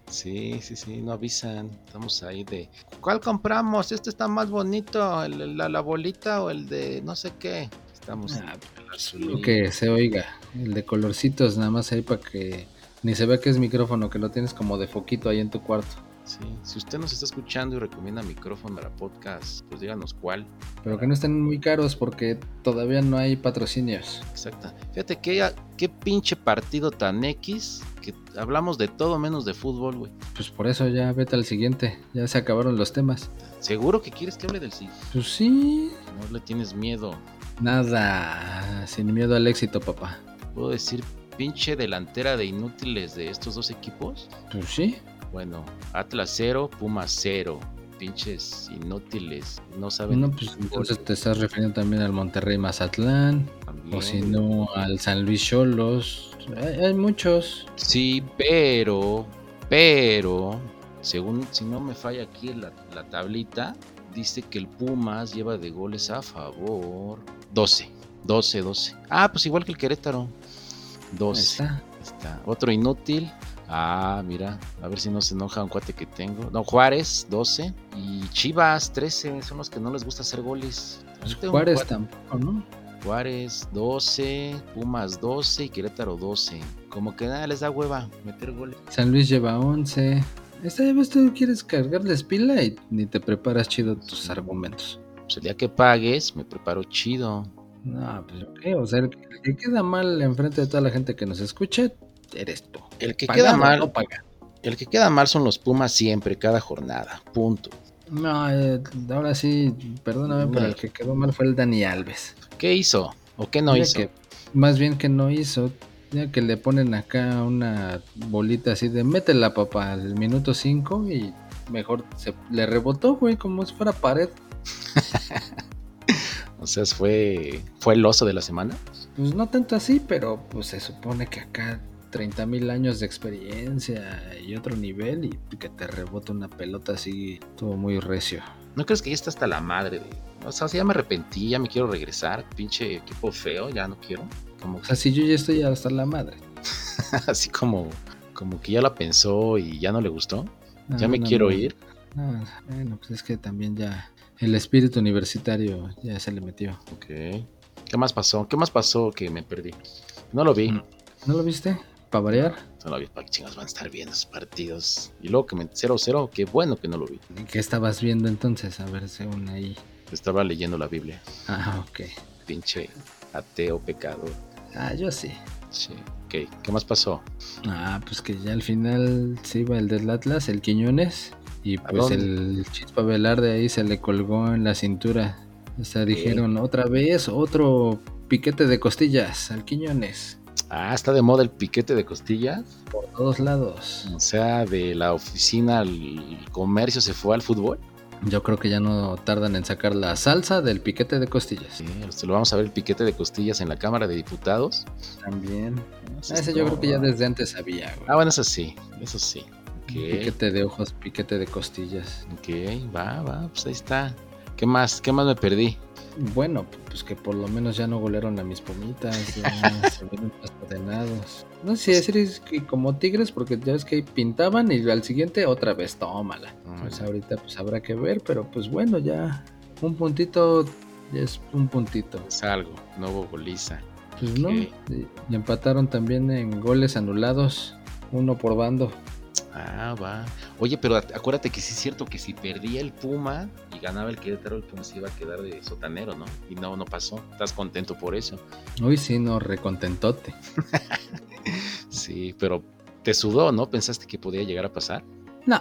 Sí, sí, sí, no avisan. Estamos ahí de. ¿Cuál compramos? Este está más bonito, el, la, la bolita o el de no sé qué. Estamos. Ah, Lo que se oiga. El de colorcitos, nada más ahí para que ni se vea que es micrófono, que lo tienes como de foquito ahí en tu cuarto. Sí, si usted nos está escuchando y recomienda micrófono para podcast, pues díganos cuál. Pero que no estén muy caros porque todavía no hay patrocinios. Exacta. Fíjate que qué pinche partido tan X que hablamos de todo menos de fútbol, güey. Pues por eso ya vete al siguiente. Ya se acabaron los temas. ¿Seguro que quieres que hable del sí? Pues sí. No le tienes miedo. Nada. Sin miedo al éxito, papá. ¿Puedo decir pinche delantera de inútiles de estos dos equipos? Pues sí. Bueno, Atlas 0, Pumas 0. Pinches inútiles. No saben. No, pues entonces te estás refiriendo también al Monterrey Mazatlán. también, O si no, al San Luis Cholos. Hay, hay muchos. Sí, pero, pero, según, si no me falla aquí la, la tablita, dice que el Pumas lleva de goles a favor 12, 12, 12. Ah, pues igual que el Querétaro, Ahí 12. está. Está. Otro inútil. Ah, mira, a ver si no se enoja un cuate que tengo. No, Juárez, 12. Y Chivas, 13. Son los que no les gusta hacer goles. Pues Juárez cuate. tampoco, ¿no? Juárez 12, Pumas 12 y Querétaro 12. Como que nada les da hueva meter goles. San Luis lleva 11. Esta vez tú quieres cargarles pila y ni te preparas chido tus argumentos. Pues el día que pagues, me preparo chido. No, pues ¿qué? O sea, el que queda mal enfrente de toda la gente que nos escucha, eres tú. El que queda mal, no paga. el que queda mal son los Pumas siempre, cada jornada. Punto. No, eh, ahora sí, perdóname, pero No. el que quedó mal fue el Dani Alves. ¿Qué hizo? ¿O qué no Mira hizo? que- más bien que no hizo. Ya que le ponen acá una bolita así de métela, papá, al minuto 5 y mejor se le rebotó, güey, como si fuera pared. O sea, fue, fue el oso de la semana. Pues no tanto así, pero pues se supone que acá 30 mil años de experiencia y otro nivel y que te rebota una pelota así, todo muy recio. ¿No crees que ya está hasta la madre de.? O sea, si ya me arrepentí, ya me quiero regresar. Pinche equipo feo, ya no quiero. Como O sea, si yo ya estoy hasta la madre. así como, como que ya la pensó y ya no le gustó. No, ya me no, quiero no. ir. No, bueno, pues es que también ya el espíritu universitario ya se le metió. Ok. ¿Qué más pasó? ¿Qué más pasó que me perdí? No lo vi. Mm. ¿No lo viste? ¿Para variar? Lo vi. ¿Para qué chingados van a estar viendo esos partidos? Y luego que me 0-0, qué bueno que no lo vi. ¿Qué estabas viendo entonces? A ver, según ahí. Estaba leyendo la Biblia. Ah, ok. Pinche ateo, pecador. Ah, yo sí. Sí. Ok. ¿Qué más pasó? Ah, pues que ya al final se iba el del Atlas, el Quiñones, y pues el Chispa Velarde ahí se le colgó en la cintura. O sea, dijeron otra vez otro piquete de costillas al Quiñones, Ah, está de moda el piquete de costillas. por todos lados. O sea, de la oficina al comercio se fue al fútbol. Yo creo que ya no tardan en sacar la salsa del piquete de costillas. Sí, lo vamos a ver el piquete de costillas en la Cámara de Diputados. También. Eso Ese es yo creo que ya desde antes sabía, güey. Ah, bueno, eso sí, eso sí. Piquete de ojos, piquete de costillas. ok, va, va, pues ahí está. ¿Qué más? ¿Qué más me perdí? Bueno, pues que por lo menos ya no golearon a mis pomitas, ya se vieron más ordenados. No sé si decir que como tigres, porque ya ves que pintaban y al siguiente otra vez, tómala. Pues ahorita pues habrá que ver, pero pues bueno, ya un puntito es un puntito. Es algo, no hubo goliza. Pues no, y, empataron también en goles anulados, uno por bando. Ah, va. Oye, pero at- acuérdate que sí es cierto que si perdía el Puma y ganaba el Querétaro, el Puma se iba a quedar de sotanero, ¿no? Y no, no pasó. ¿Estás contento por eso? Uy, sí, no, recontentote. Sí, pero te sudó, ¿no? ¿Pensaste que podía llegar a pasar? No,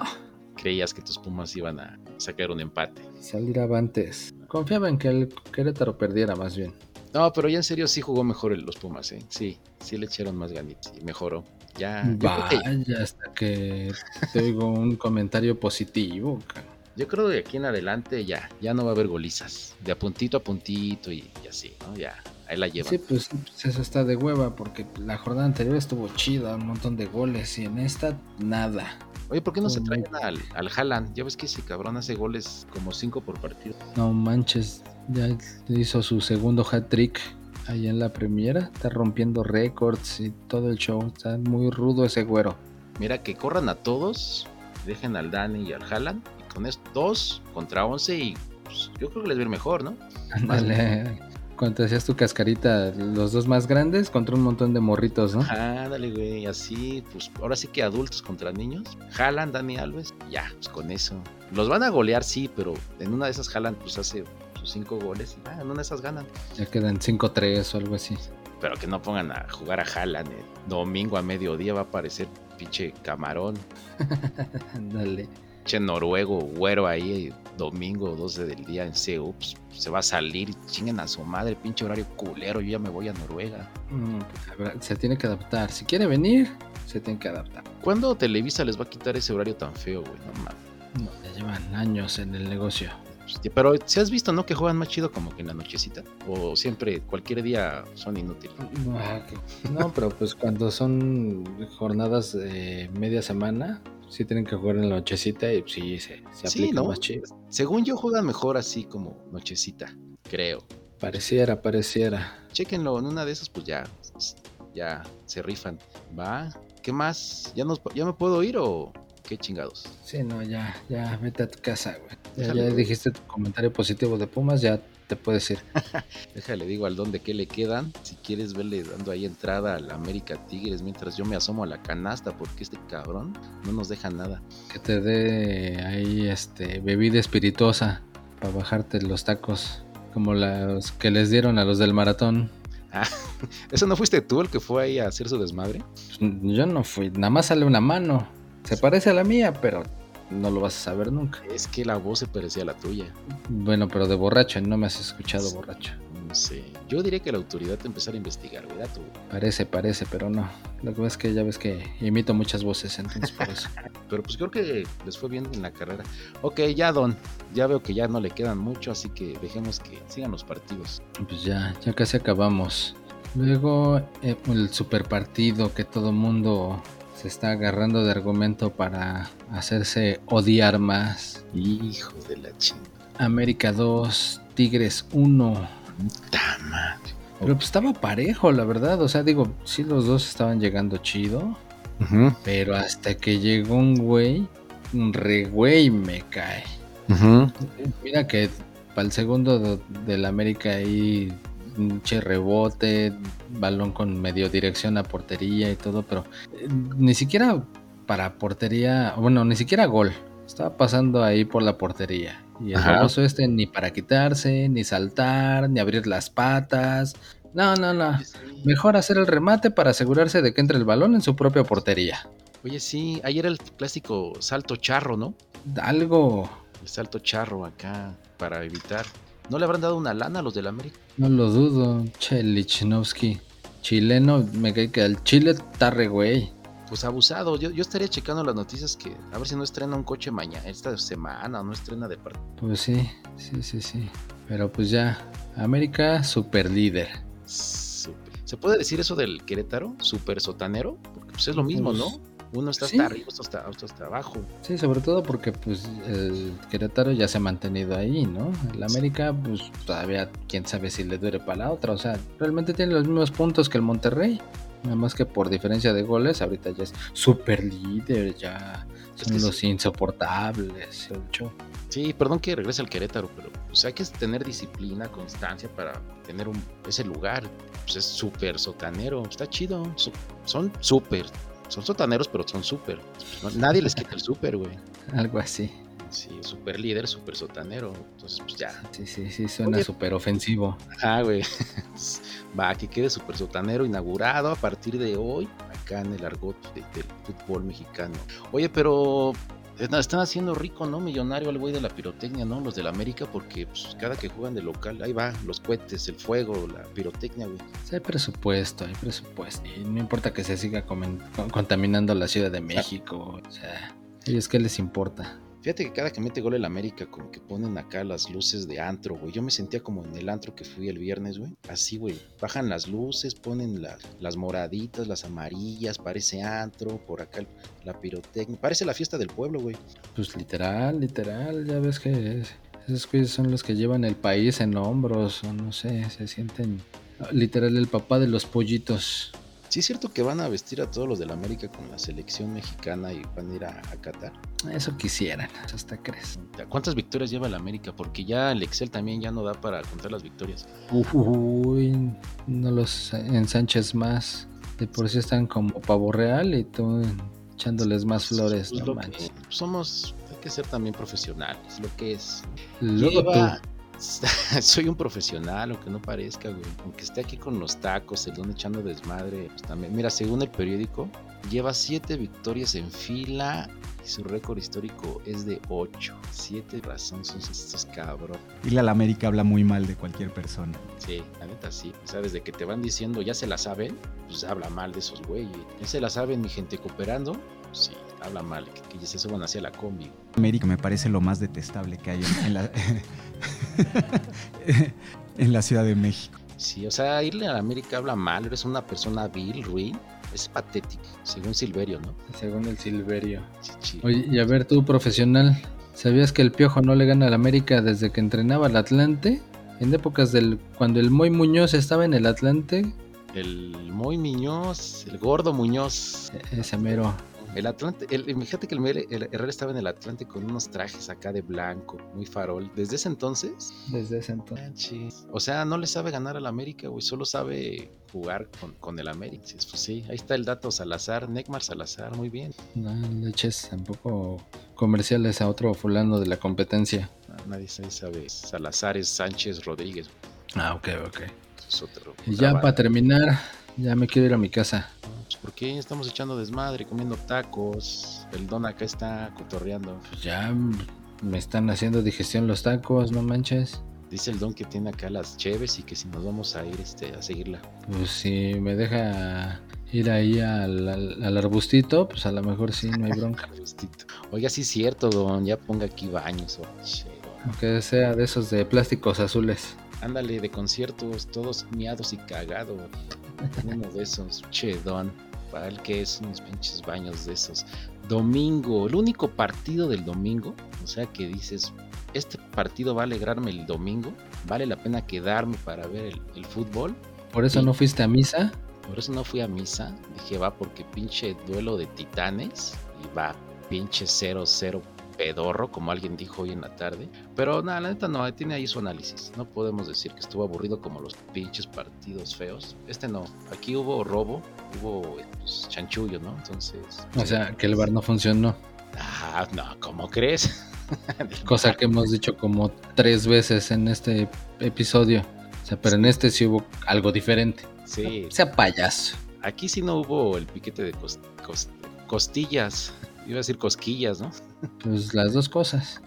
Creías que tus Pumas iban a sacar un empate. salir avantes. Confiaba en que el Querétaro perdiera más bien. No, pero ya en serio sí jugó mejor el- los Pumas, ¿eh? Sí, sí le echaron más ganitas y mejoró. Ya, que, Vaya, hasta que te oigo un comentario positivo. ca- yo creo que de aquí en adelante ya, ya no va a haber golizas. De a puntito a puntito y, y así, ¿no? Ya, ahí la llevan. Sí, pues, eso está de hueva, porque la jornada anterior estuvo chida, un montón de goles, y en esta, nada. Oye, ¿por qué no se traen al, al Haaland? Ya ves que ese cabrón hace goles como cinco por partido. No manches, ya hizo su segundo hat trick ahí en la premiera, está rompiendo récords y todo el show, está muy rudo ese güero. Mira, que corran a todos, dejen al Dani y al Haaland, estos dos contra 11 y pues, yo creo que les va a ir mejor, ¿no? Ándale, cuando hacías tu cascarita, los dos más grandes contra un montón de morritos, ¿no? Ándale, güey, así, pues ahora sí que adultos contra niños. Haaland, Dani Alves, ya, pues con eso. Los van a golear, sí, pero en una de esas Haaland pues hace sus cinco goles y ah, en una de esas ganan. Ya quedan 5-3 o algo así. Pero que no pongan a jugar a Haaland el domingo a mediodía, va a aparecer pinche camarón, Ándale. Pinche noruego, güero ahí, domingo 12 del día en CEU, pues, se va a salir, chinguen a su madre, pinche horario culero, yo ya me voy a Noruega. Mm, pues, se tiene que adaptar. Si quiere venir, se tiene que adaptar. ¿Cuándo Televisa les va a quitar ese horario tan feo, güey? No mames. No, ya llevan años en el negocio. Pues, Pero si has visto, ¿no? Que juegan más chido como que en la nochecita. O siempre, cualquier día son inútiles. No, pero pues cuando son jornadas de media semana, sí tienen que jugar en la nochecita y sí, se, se Sí, aplica ¿no? más chido. Según yo, juegan mejor así como nochecita, creo. Pareciera, pareciera. Chéquenlo, en una de esas, pues ya, ya se rifan. Va. ¿Qué más? ¿Ya, nos, ¿Ya me puedo ir o qué chingados? Sí, no, ya, ya, vete a tu casa, güey. Ya, dijiste tu comentario positivo de Pumas, ya te puedes ir. Déjale, digo al don de qué le quedan. Si quieres verle dando ahí entrada al América Tigres mientras yo me asomo a la canasta, porque este cabrón no nos deja nada. Que te dé ahí este bebida espirituosa para bajarte los tacos, como los que les dieron a los del maratón. ¿Eso no fuiste tú el que fue ahí a hacer su desmadre? Pues, yo no fui, nada más sale una mano. Se parece a la mía, pero no lo vas a saber nunca. Es que la voz se parecía a la tuya. Bueno, pero de borracho, no me has escuchado borracho. No sé. Yo diría que la autoridad te empezara a investigar, ¿verdad? Tú? Parece, parece, pero no. Lo que pasa es que ya ves que imito muchas voces, entonces por eso. Pero pues creo que les fue bien en la carrera. Ok, ya Don, ya veo que ya no le quedan mucho, así que dejemos que sigan los partidos. Pues ya, ya casi acabamos. Luego eh, el super partido que todo mundo se está agarrando de argumento para hacerse odiar más. Hijo de la chingada. América 2, Tigres 1. Puta madre. Pero pues estaba parejo, la verdad. O sea, digo, sí los dos estaban llegando chido. Pero hasta que llegó un güey, un re güey me cae. Mira que para el segundo de- del América ahí, che rebote, balón con medio dirección a portería y todo, pero eh, ni siquiera para portería, bueno, ni siquiera gol. Estaba pasando ahí por la portería. Y el famoso este ni para quitarse, ni saltar, ni abrir las patas. No, no, no. Mejor hacer el remate para asegurarse de que entre el balón en su propia portería. Oye, sí, ayer el clásico salto charro, ¿no? Algo, El salto charro acá para evitar. ¿No le habrán dado una lana a los del América? no lo dudo. Che, Lichnowsky. Chileno, me cae que el Chile está re güey. Pues abusado. Yo, yo estaría checando las noticias que a ver si no estrena un coche mañana, esta semana, o no estrena de partido. Pues sí, sí, sí, sí. Pero pues ya, América super líder. ¿Se puede decir eso del Querétaro? ¿Super sotanero? Porque pues es lo mismo, Pues, ¿no? Uno está sí. hasta arriba, otro está, otro está abajo. Sí, sobre todo porque pues el Querétaro ya se ha mantenido ahí, ¿no? El América, pues todavía quién sabe si le dure para la otra. O sea, realmente tiene los mismos puntos que el Monterrey. Nada más que por diferencia de goles, ahorita ya es super líder, ya Es son que los sí. insoportables. el show. Sí, perdón que regrese al Querétaro, pero pues, hay que tener disciplina, constancia para tener un, ese lugar. Pues es súper sotanero, está chido. Su- son súper, son sotaneros, pero son súper. Nadie les quita el súper, güey. Algo así. Sí, súper líder, súper sotanero. Entonces, pues ya. Sí, sí, sí, suena súper ofensivo. Ah, güey. Va, que quede súper sotanero inaugurado a partir de hoy, acá en el argot de- del fútbol mexicano. Oye, pero están haciendo rico, ¿no? Millonario al güey de la pirotecnia, ¿no? Los del América, porque pues, cada que juegan de local, ahí va, los cohetes, el fuego, la pirotecnia, güey. Sí, hay presupuesto, hay presupuesto. Y no importa que se siga contaminando la Ciudad de México. O sea, ¿a ellos qué les importa? Fíjate que cada que mete gol el América, como que ponen acá las luces de antro, güey. Yo me sentía como en el antro que fui el viernes, güey. Así, güey. Bajan las luces, ponen la- las moraditas, las amarillas, parece antro, por acá la pirotecnia. Parece la fiesta del pueblo, güey. Pues literal, literal, ya ves que es- esos güeyes son los que llevan el país en hombros, o no sé, se sienten ah, literal el papá de los pollitos. Sí es cierto que van a vestir a todos los del América con la selección mexicana y van a ir a, a Qatar. Eso quisieran, hasta crees. ¿Cuántas victorias lleva el América? Porque ya el Excel también ya no da para contar las victorias. Uy, no los ensanches más. De por sí están como pavo real y tú echándoles más flores, no manches. somos, hay que ser también profesionales, lo que es. Luego Lleva- tú. Soy un profesional, aunque no parezca, güey. Aunque esté aquí con los tacos, el don echando desmadre, pues también. Mira, según el periódico, lleva siete victorias en fila y su récord histórico es de ocho. Siete razón son estos cabros. Irle a la América habla muy mal de cualquier persona. Sí, la neta sí. O sea, desde que te van diciendo ya se la saben, pues habla mal de esos güeyes. Ya se la saben, mi gente cooperando, pues sí, habla mal, que, que ya se suban hacia la combi. América me parece lo más detestable que hay en, en la, en la Ciudad de México. Sí, o sea, irle a la América habla mal, eres una persona vil, ruin, es patético, según Silverio, ¿no? Según el Silverio. Oye, y a ver tú, profesional, ¿sabías que el Piojo no le gana al América desde que entrenaba al Atlante? En épocas del cuando el Moy Muñoz estaba en el Atlante, El Moy Muñoz, el gordo Muñoz, e- ese mero. El Atlante, el, fíjate que el, el Herrera estaba en el Atlante con unos trajes acá de blanco, muy farol. Desde ese entonces, Desde ese entonces. manches, o sea, no le sabe ganar al América, güey, solo sabe jugar con, con el América. Pues sí, ahí está el dato Salazar, Neymar Salazar, muy bien. No le eches tampoco comerciales a otro fulano de la competencia. Ah, Nadie, nadie sabe. Salazar es Sánchez Rodríguez. Ah, ok, ok. Es otro. Y ya para terminar, ya me quiero ir a mi casa. banda. ¿Por qué estamos echando desmadre, comiendo tacos? El don acá está cotorreando. Pues ya me están haciendo digestión los tacos, no manches. Dice el don que tiene acá las cheves y que si nos vamos a ir este, a seguirla. Pues si me deja ir ahí al, al- al arbustito, pues a lo mejor sí, no hay bronca. Oiga, sí es cierto, don, ya ponga aquí baños. don. Aunque sea de esos de plásticos azules. Ándale, de conciertos, todos miados y cagados. Uno de esos, che, don. Para el que es unos pinches baños de esos. Domingo, el único partido del domingo. O sea que dices, este partido va a alegrarme el domingo. Vale la pena quedarme para ver el, el fútbol. Por eso no fuiste a misa. Por eso no fui a misa. Dije, va, porque pinche duelo de titanes. Y va, pinche 0-0 pedorro, como alguien dijo hoy en la tarde. Pero nada, la neta no, tiene ahí su análisis. No podemos decir que estuvo aburrido como los pinches partidos feos. Este no. Aquí hubo robo, hubo pues, chanchullo, ¿no? Entonces. O sea, que el bar no funcionó. Ah, no, ¿cómo crees? Cosa que hemos dicho como tres veces en este episodio. O sea, pero en este sí hubo algo diferente. Sí, Sea payaso. aquí sí no hubo el piquete de cos- cos- costillas. Iba a decir cosquillas, ¿no? Pues las dos cosas.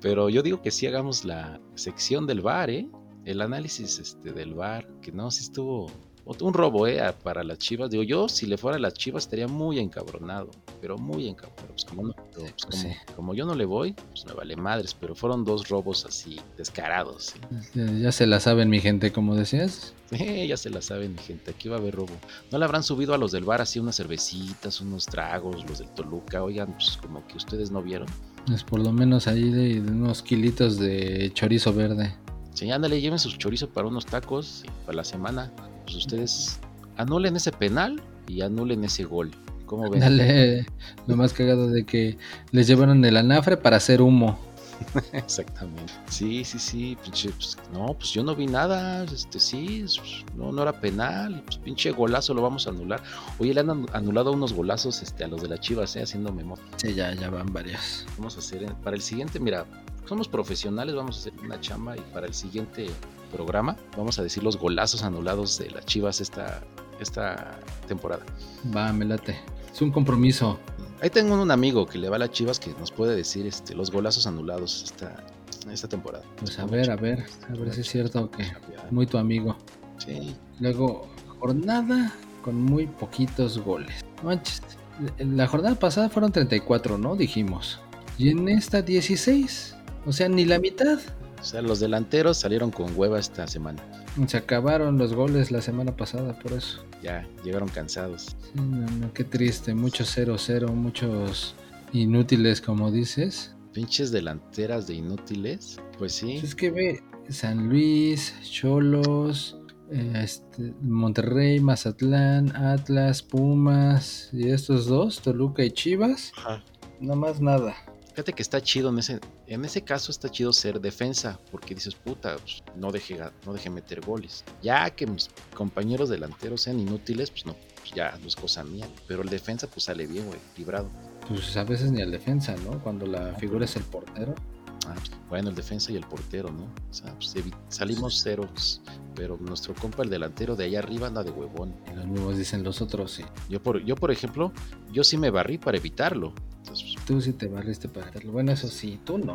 Pero yo digo que sí hagamos la sección del bar, ¿eh? El análisis este, del bar, que no, sí estuvo un robo, ¿eh? Para las chivas. Digo, yo si le fuera a las chivas estaría muy encabronado, pero muy encabronado. Pues como, no, pues pues como, sí. como yo no le voy, pues me vale madres, pero fueron dos robos así descarados. ¿sí? Ya ya se la saben, mi gente, como decías. Eh, ya se la saben, mi gente, aquí va a haber robo. ¿No le habrán subido a los del bar así unas cervecitas, unos tragos, los del Toluca? Oigan, pues como que ustedes no vieron. Es por lo menos ahí de, de unos kilitos de chorizo verde. Sí, ándale, lleven sus chorizo para unos tacos y para la semana. Pues ustedes anulen ese penal y anulen ese gol. ¿Cómo ven? Dale, lo más cagado de que les llevaron el anafre para hacer humo. Exactamente. Sí, sí, sí, pinche, pues, no, pues yo no vi nada, este, sí, pues, no, no era penal, pues pinche golazo lo vamos a anular. Oye, le han anu- anulado unos golazos este, a los de la Chivas, eh, haciendo memoria. Sí, ya, ya van varios. Vamos a hacer, eh, para el siguiente, mira, somos profesionales, vamos a hacer una chamba y para el siguiente programa vamos a decir los golazos anulados de las Chivas esta, esta temporada. Va, me late. Es un compromiso. Ahí tengo un amigo que le va a las Chivas que nos puede decir este, los golazos anulados esta, esta temporada. Pues a ver, a ver, a ver si es cierto que muy tu amigo. Sí, Luego, jornada con muy poquitos goles. Manches, la jornada pasada fueron 34, ¿no? Dijimos. Y en esta 16. O sea, ni la mitad. O sea, los delanteros salieron con hueva esta semana. Se acabaron los goles la semana pasada, por eso. Ya llegaron cansados. Sí, no, no, qué triste. Muchos 0-0, muchos inútiles, como dices. Pinches delanteras de inútiles. Pues sí. Pues es que ve San Luis, Cholos, eh, este, Monterrey, Mazatlán, Atlas, Pumas y estos dos, Toluca y Chivas. Ajá. No más nada. Fíjate que está chido en ese, en ese caso está chido ser defensa, porque dices, puta, pues, no deje, no deje meter goles. Ya que mis compañeros delanteros sean inútiles, pues no, pues ya no es cosa mía. Pero el defensa pues sale bien, güey, librado. Pues a veces ni al defensa, ¿no? Cuando la figura es el portero. Ah, pues, bueno, el defensa y el portero, ¿no? O sea, pues, salimos ceros, pero nuestro compa, el delantero de allá arriba, anda de huevón. Y los mismos dicen los otros, sí. Yo por, yo, por ejemplo, yo sí me barrí para evitarlo. Entonces, pues, Tú sí te barriste para hacerlo. Bueno, eso sí, tú no.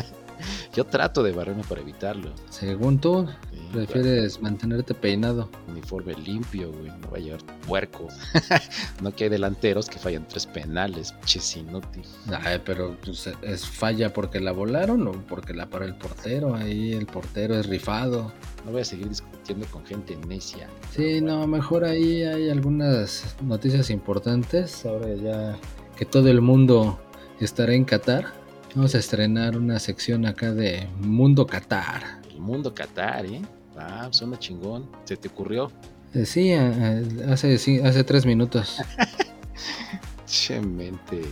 yo trato de barrerme para evitarlo. Según tú, Sí, prefieres mantenerte peinado. uniforme limpio, güey, no va a llevar puerco. no que hay delanteros que fallan tres penales, ches inútil. Ay, pero pues, es falla porque la volaron o porque la paró el portero. Ahí el portero es rifado. No voy a seguir discutiendo con gente necia. Sí, no, mejor ahí hay algunas noticias importantes. Ahora ya que todo el mundo estará en Qatar. Vamos a estrenar una sección acá de Mundo Qatar. El mundo Qatar, ¿eh? Ah, suena chingón. ¿Se te ocurrió? Eh, Sí, hace, sí, hace tres minutos. Che, mente.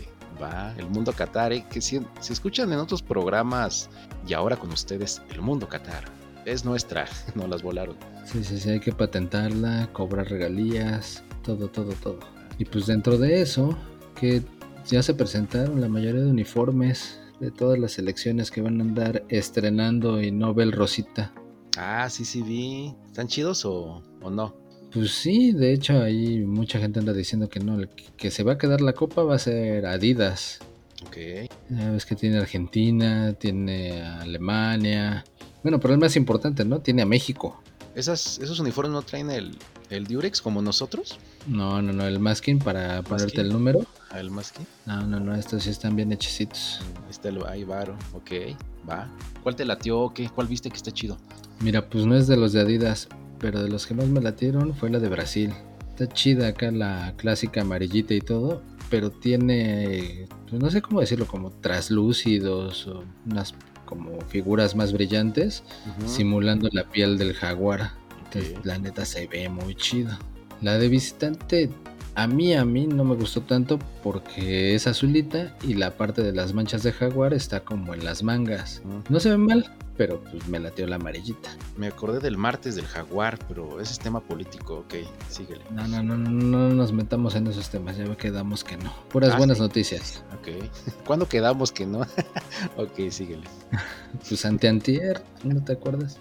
Va, el mundo Qatar, ¿eh? Que si, si escuchan en otros programas y ahora con ustedes, el mundo Qatar. Es nuestra, no las volaron. Sí, sí, sí, hay que patentarla, cobrar regalías, todo, todo, todo. Y pues dentro de eso, que ya se presentaron la mayoría de uniformes de todas las selecciones que van a andar estrenando y Nobel Rosita. Ah, sí, sí vi. ¿Están chidos o, o no? Pues sí, de hecho ahí mucha gente anda diciendo que no, el que se va a quedar la copa va a ser Adidas. Ok. Ya ves que tiene Argentina, tiene Alemania. Bueno, pero el más importante, ¿no? Tiene a México. ¿Esas, ¿Esos uniformes no traen el, el Durex como nosotros? No, no, no, el masking para ponerte ¿Masking? el número. ¿El más que? No, no, no, estos sí están bien hechecitos. Ahí está el ahí varo. Ok, va. ¿Cuál te latió o qué? ¿Cuál viste que está chido? Mira, pues no es de los de Adidas, pero de los que más me latieron fue la de Brasil. Está chida acá la clásica amarillita y todo, pero tiene, pues no sé cómo decirlo, como traslúcidos o unas como figuras más brillantes, simulando la piel del jaguar. Entonces, la neta se ve muy chido. La de visitante, a mí, a mí no me gustó tanto porque es azulita y la parte de las manchas de jaguar está como en las mangas. No se ve mal, pero pues me lateó la amarillita. Me acordé del martes del jaguar, pero ese es tema político. Ok, síguele. No, no, no, no, no nos metamos en esos temas, ya quedamos que no. Puras Ah, buenas sí. noticias. Ok. ¿Cuándo quedamos que no? ok, síguele. Pues ante antier, ¿no te acuerdas?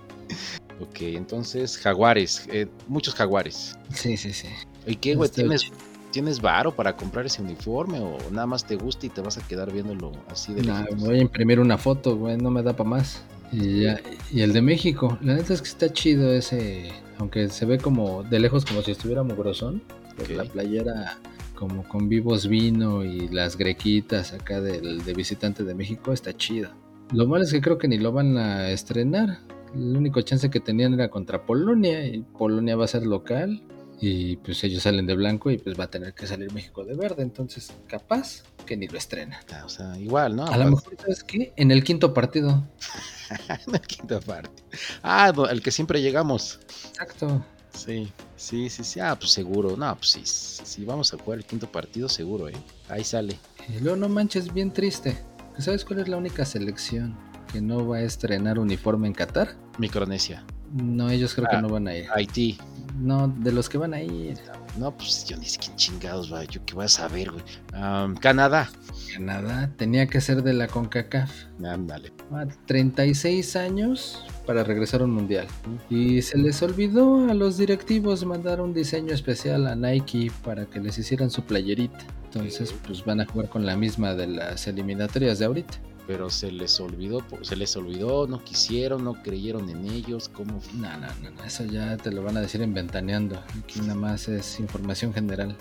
Ok, entonces, jaguares. eh, muchos jaguares. Sí, sí, sí. ¿Y qué, güey? Está ¿Tienes. ¿Tienes varo para comprar ese uniforme o nada más te gusta y te vas a quedar viéndolo así de Nah, voy a imprimir una foto, güey, no me da para más. Y, ya- y el de México, la neta es que está chido ese, aunque se ve como de lejos como si estuviera mugrosón, Ok. la playera como con vivos vino y las grequitas acá del de visitante de México está chido. Lo malo es que creo que ni lo van a estrenar. El único chance que tenían era contra Polonia y Polonia va a ser local y pues ellos salen de blanco y pues va a tener que salir México de verde, entonces capaz que ni lo estrena. Ah, O sea, igual, ¿no? A lo mejor, ¿sabes qué? En el quinto partido. en la quinta parte. Ah, el que siempre llegamos. Exacto. Sí, sí, sí, sí. Ah, pues seguro. No, pues sí. Si vamos a jugar el quinto partido, seguro, ¿eh? Ahí sale. Y luego no manches, bien triste. ¿Sabes cuál es la única selección que no va a estrenar uniforme en Qatar? Micronesia. No, ellos creo Ah. que no van a ir. Haití. No, de los que van a ir. No, pues yo ni sé quién chingados va. Yo qué voy a saber, güey. Am, Canadá. Canadá tenía que ser de la CONCACAF. Ándale. Ah, 36 años para regresar a un mundial. Y se les olvidó a los directivos mandar un diseño especial a Nike para que les hicieran su playerita. Entonces, pues van a jugar con la misma de las eliminatorias de ahorita. Pero se les olvidó, se les olvidó, no quisieron, no creyeron en ellos. ¿Cómo? No, no, no, eso ya te lo van a decir en Ventaneando. Aquí nada más es información general.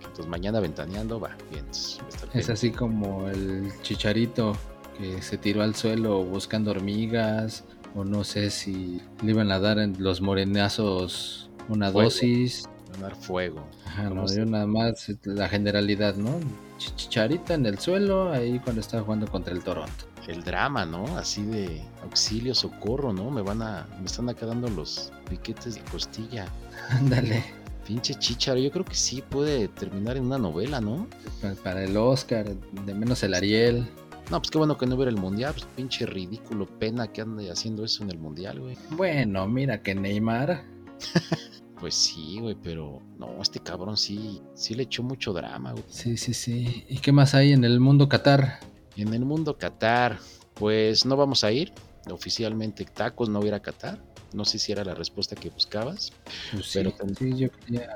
Entonces mañana ventaneando, va. Bien. entonces, Es así como el chicharito que se tiró al suelo buscando hormigas, o no sé si le iban a dar en los morenazos una Fuego. dosis. Van a dar fuego. Ajá, ¿Cómo no, yo nada más la generalidad, ¿no? Ch- Chicharita en el suelo, ahí cuando estaba jugando contra el Toronto. el drama, ¿no? Así de auxilio, socorro, ¿no? Me van a, me están acá dando los piquetes de costilla. Ándale, Pinche chicharo, yo creo que sí puede terminar en una novela, ¿no? pa- para el Oscar, de menos el Ariel. No, pues qué bueno que no hubiera el mundial, pues pinche ridículo, pena que ande haciendo eso en el mundial, güey. Bueno, mira que Neymar Pues sí, güey, pero no, este cabrón sí, sí le echó mucho drama, güey. Sí, sí, sí. ¿Y qué más hay en el mundo Qatar? En el mundo Qatar, pues no vamos a ir. Oficialmente tacos no hubiera Qatar. No sé si era la respuesta que buscabas. Pues sí, Pero sí, yo quería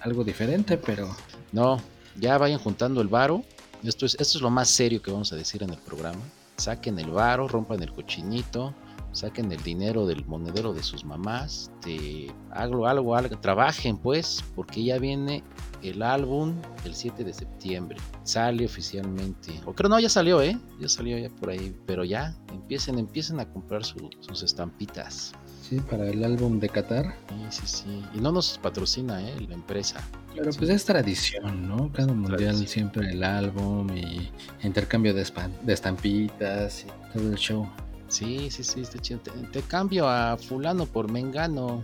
algo diferente, pero No, ya vayan juntando el varo. Esto es, esto es lo más serio que vamos a decir en el programa. Saquen el varo, rompan el cochinito, saquen el dinero del monedero de sus mamás, te, algo, algo, algo, trabajen pues, porque ya viene el álbum el 7 de septiembre. Sale oficialmente. O creo no, ya salió, ¿eh? Ya salió ya por ahí. Pero ya, empiecen, empiecen a comprar su- sus estampitas. sí, para el álbum de Qatar. Sí, sí, sí. Y no nos patrocina, ¿eh? La empresa. Pero Sí. pues es tradición, ¿no? Cada mundial Tradición. siempre el álbum y intercambio de, de estampitas y todo el show. Sí, sí, sí, está chido. Te, te cambio a fulano por mengano.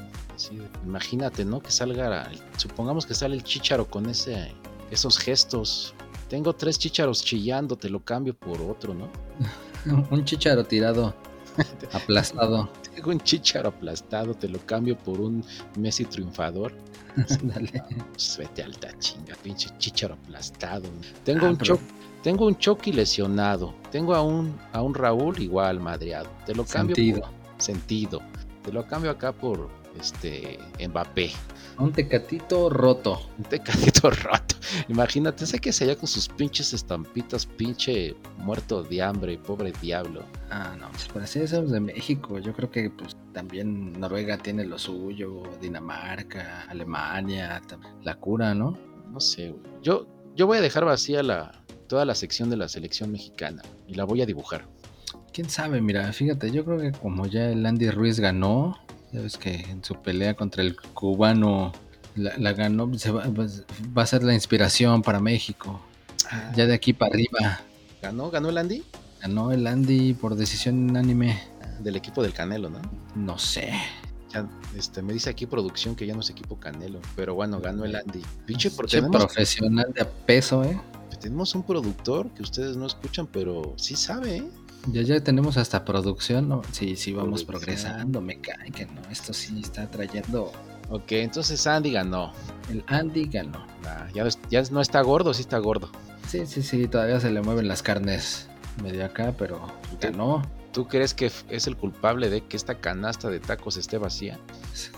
Imagínate, ¿no? Que salga, supongamos que sale el chícharo con ese, esos gestos. Tengo tres chícharos chillando, te lo cambio por otro, ¿no? Un chicharo tirado, aplastado. Tengo un chícharo aplastado, te lo cambio por un Messi triunfador. Dale. Pues vete alta chinga, pinche chícharo aplastado. Tengo Ah, un pero- tengo un Chucky lesionado. Tengo a un, a un Raúl igual madreado. Te lo cambio Sentido. por sentido. Te lo cambio acá por este Mbappé. Un tecatito roto. Un tecatito roto. Imagínate, sé que se allá con sus pinches estampitas, pinche muerto de hambre, pobre diablo. Ah, no, pues por así somos de México. Yo creo que pues también Noruega tiene lo suyo, Dinamarca, Alemania, la cura, ¿no? No sé, güey. Yo, yo voy a dejar vacía la, toda la sección de la selección mexicana y la voy a dibujar. Quién sabe, mira, fíjate, yo creo que como ya el Andy Ruiz ganó, ya ves que en su pelea contra el cubano la, ganó, se pues, va, a ser la inspiración para México. Ah. Ya de aquí para arriba. ¿Ganó? ¿Ganó el Andy? Ganó el Andy por decisión unánime. Del equipo del Canelo, ¿no? No sé. Ya, este, me dice aquí producción que ya no es equipo Canelo, pero bueno, ganó el Andy. Pinche, profesional de peso, ¿eh? Tenemos un productor que ustedes no escuchan, pero sí sabe, ¿eh? Ya, ya tenemos hasta producción, ¿no? Sí, sí, vamos progresando, me cae que no, esto sí está trayendo... Ok, entonces Andy ganó. El Andy ganó. Ah, ya, ya no está gordo, sí está gordo. Sí, sí, sí, todavía se le mueven las carnes medio acá, pero ganó. ¿Tú crees que es el culpable de que esta canasta de tacos esté vacía?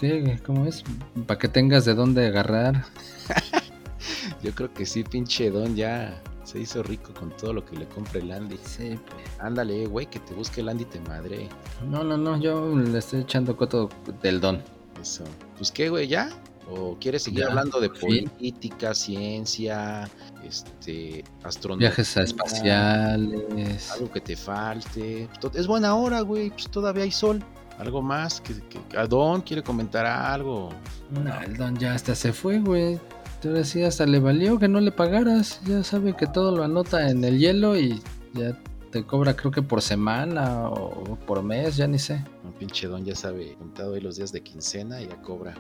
¿Qué? ¿Cómo es? Para que tengas de dónde agarrar. Yo creo que sí, pinche Don ya se hizo rico con todo lo que le compre el Andy. Sí, pues. Ándale, güey, que te busque el Andy te madre. No, no, no, yo le estoy echando coto del don. Eso. Pues qué, güey, ¿ya? ¿O quieres seguir hablando de política, ciencia, este, astronomía? Viajes espaciales. Algo que te falte. Es buena hora, güey, pues todavía hay sol. ¿Algo más? ¿Que, que, Don quiere comentar algo? No, el Don ya hasta se fue, güey. Ahora sí, hasta le valió que no le pagaras. Ya sabe que todo lo anota en el hielo y ya te cobra, creo que por semana o por mes, ya ni sé. Un pinche don ya sabe, contado ahí los días de quincena y ya cobra.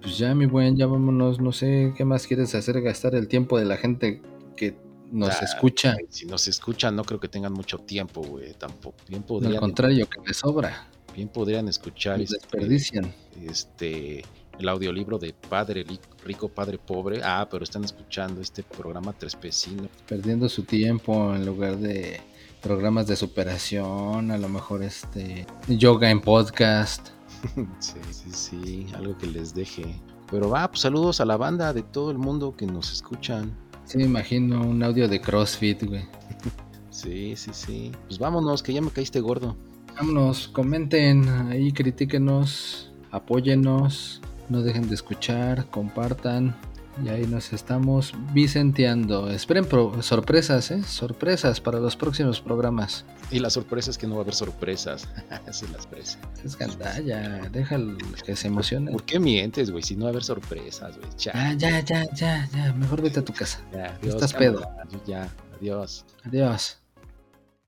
Pues ya, mi buen, ya vámonos. No sé qué más quieres hacer, gastar el tiempo de la gente que nos escucha. Si nos escuchan, no creo que tengan mucho tiempo, güey, tampoco. Bien podrían, Al contrario, que les sobra. Bien podrían escuchar. Este, desperdician. Este el audiolibro de Padre Rico, Padre Pobre. Ah, pero están escuchando este programa Trespecino. Perdiendo su tiempo en lugar de programas de superación, a lo mejor este yoga en podcast. sí, sí, sí, algo que les deje. Pero va, pues saludos a la banda de todo el mundo que nos escuchan. Sí, me imagino un audio de CrossFit, güey. sí, sí, sí. Pues vámonos, que ya me caíste gordo. Vámonos, comenten ahí, critíquenos, apóyenos. No dejen de escuchar, compartan. Y ahí nos estamos vicenteando. Esperen sorpresas, ¿eh? Sorpresas para los próximos programas. Y la sorpresa es que no va a haber sorpresas. es la sorpresa. Es Déjalo que se emocione. ¿Por qué mientes, güey? Si no va a haber sorpresas, güey. Ya, ya, ya, ya, ya. Mejor vete a tu casa. Ya, Estás pedo. Ya, adiós. Adiós.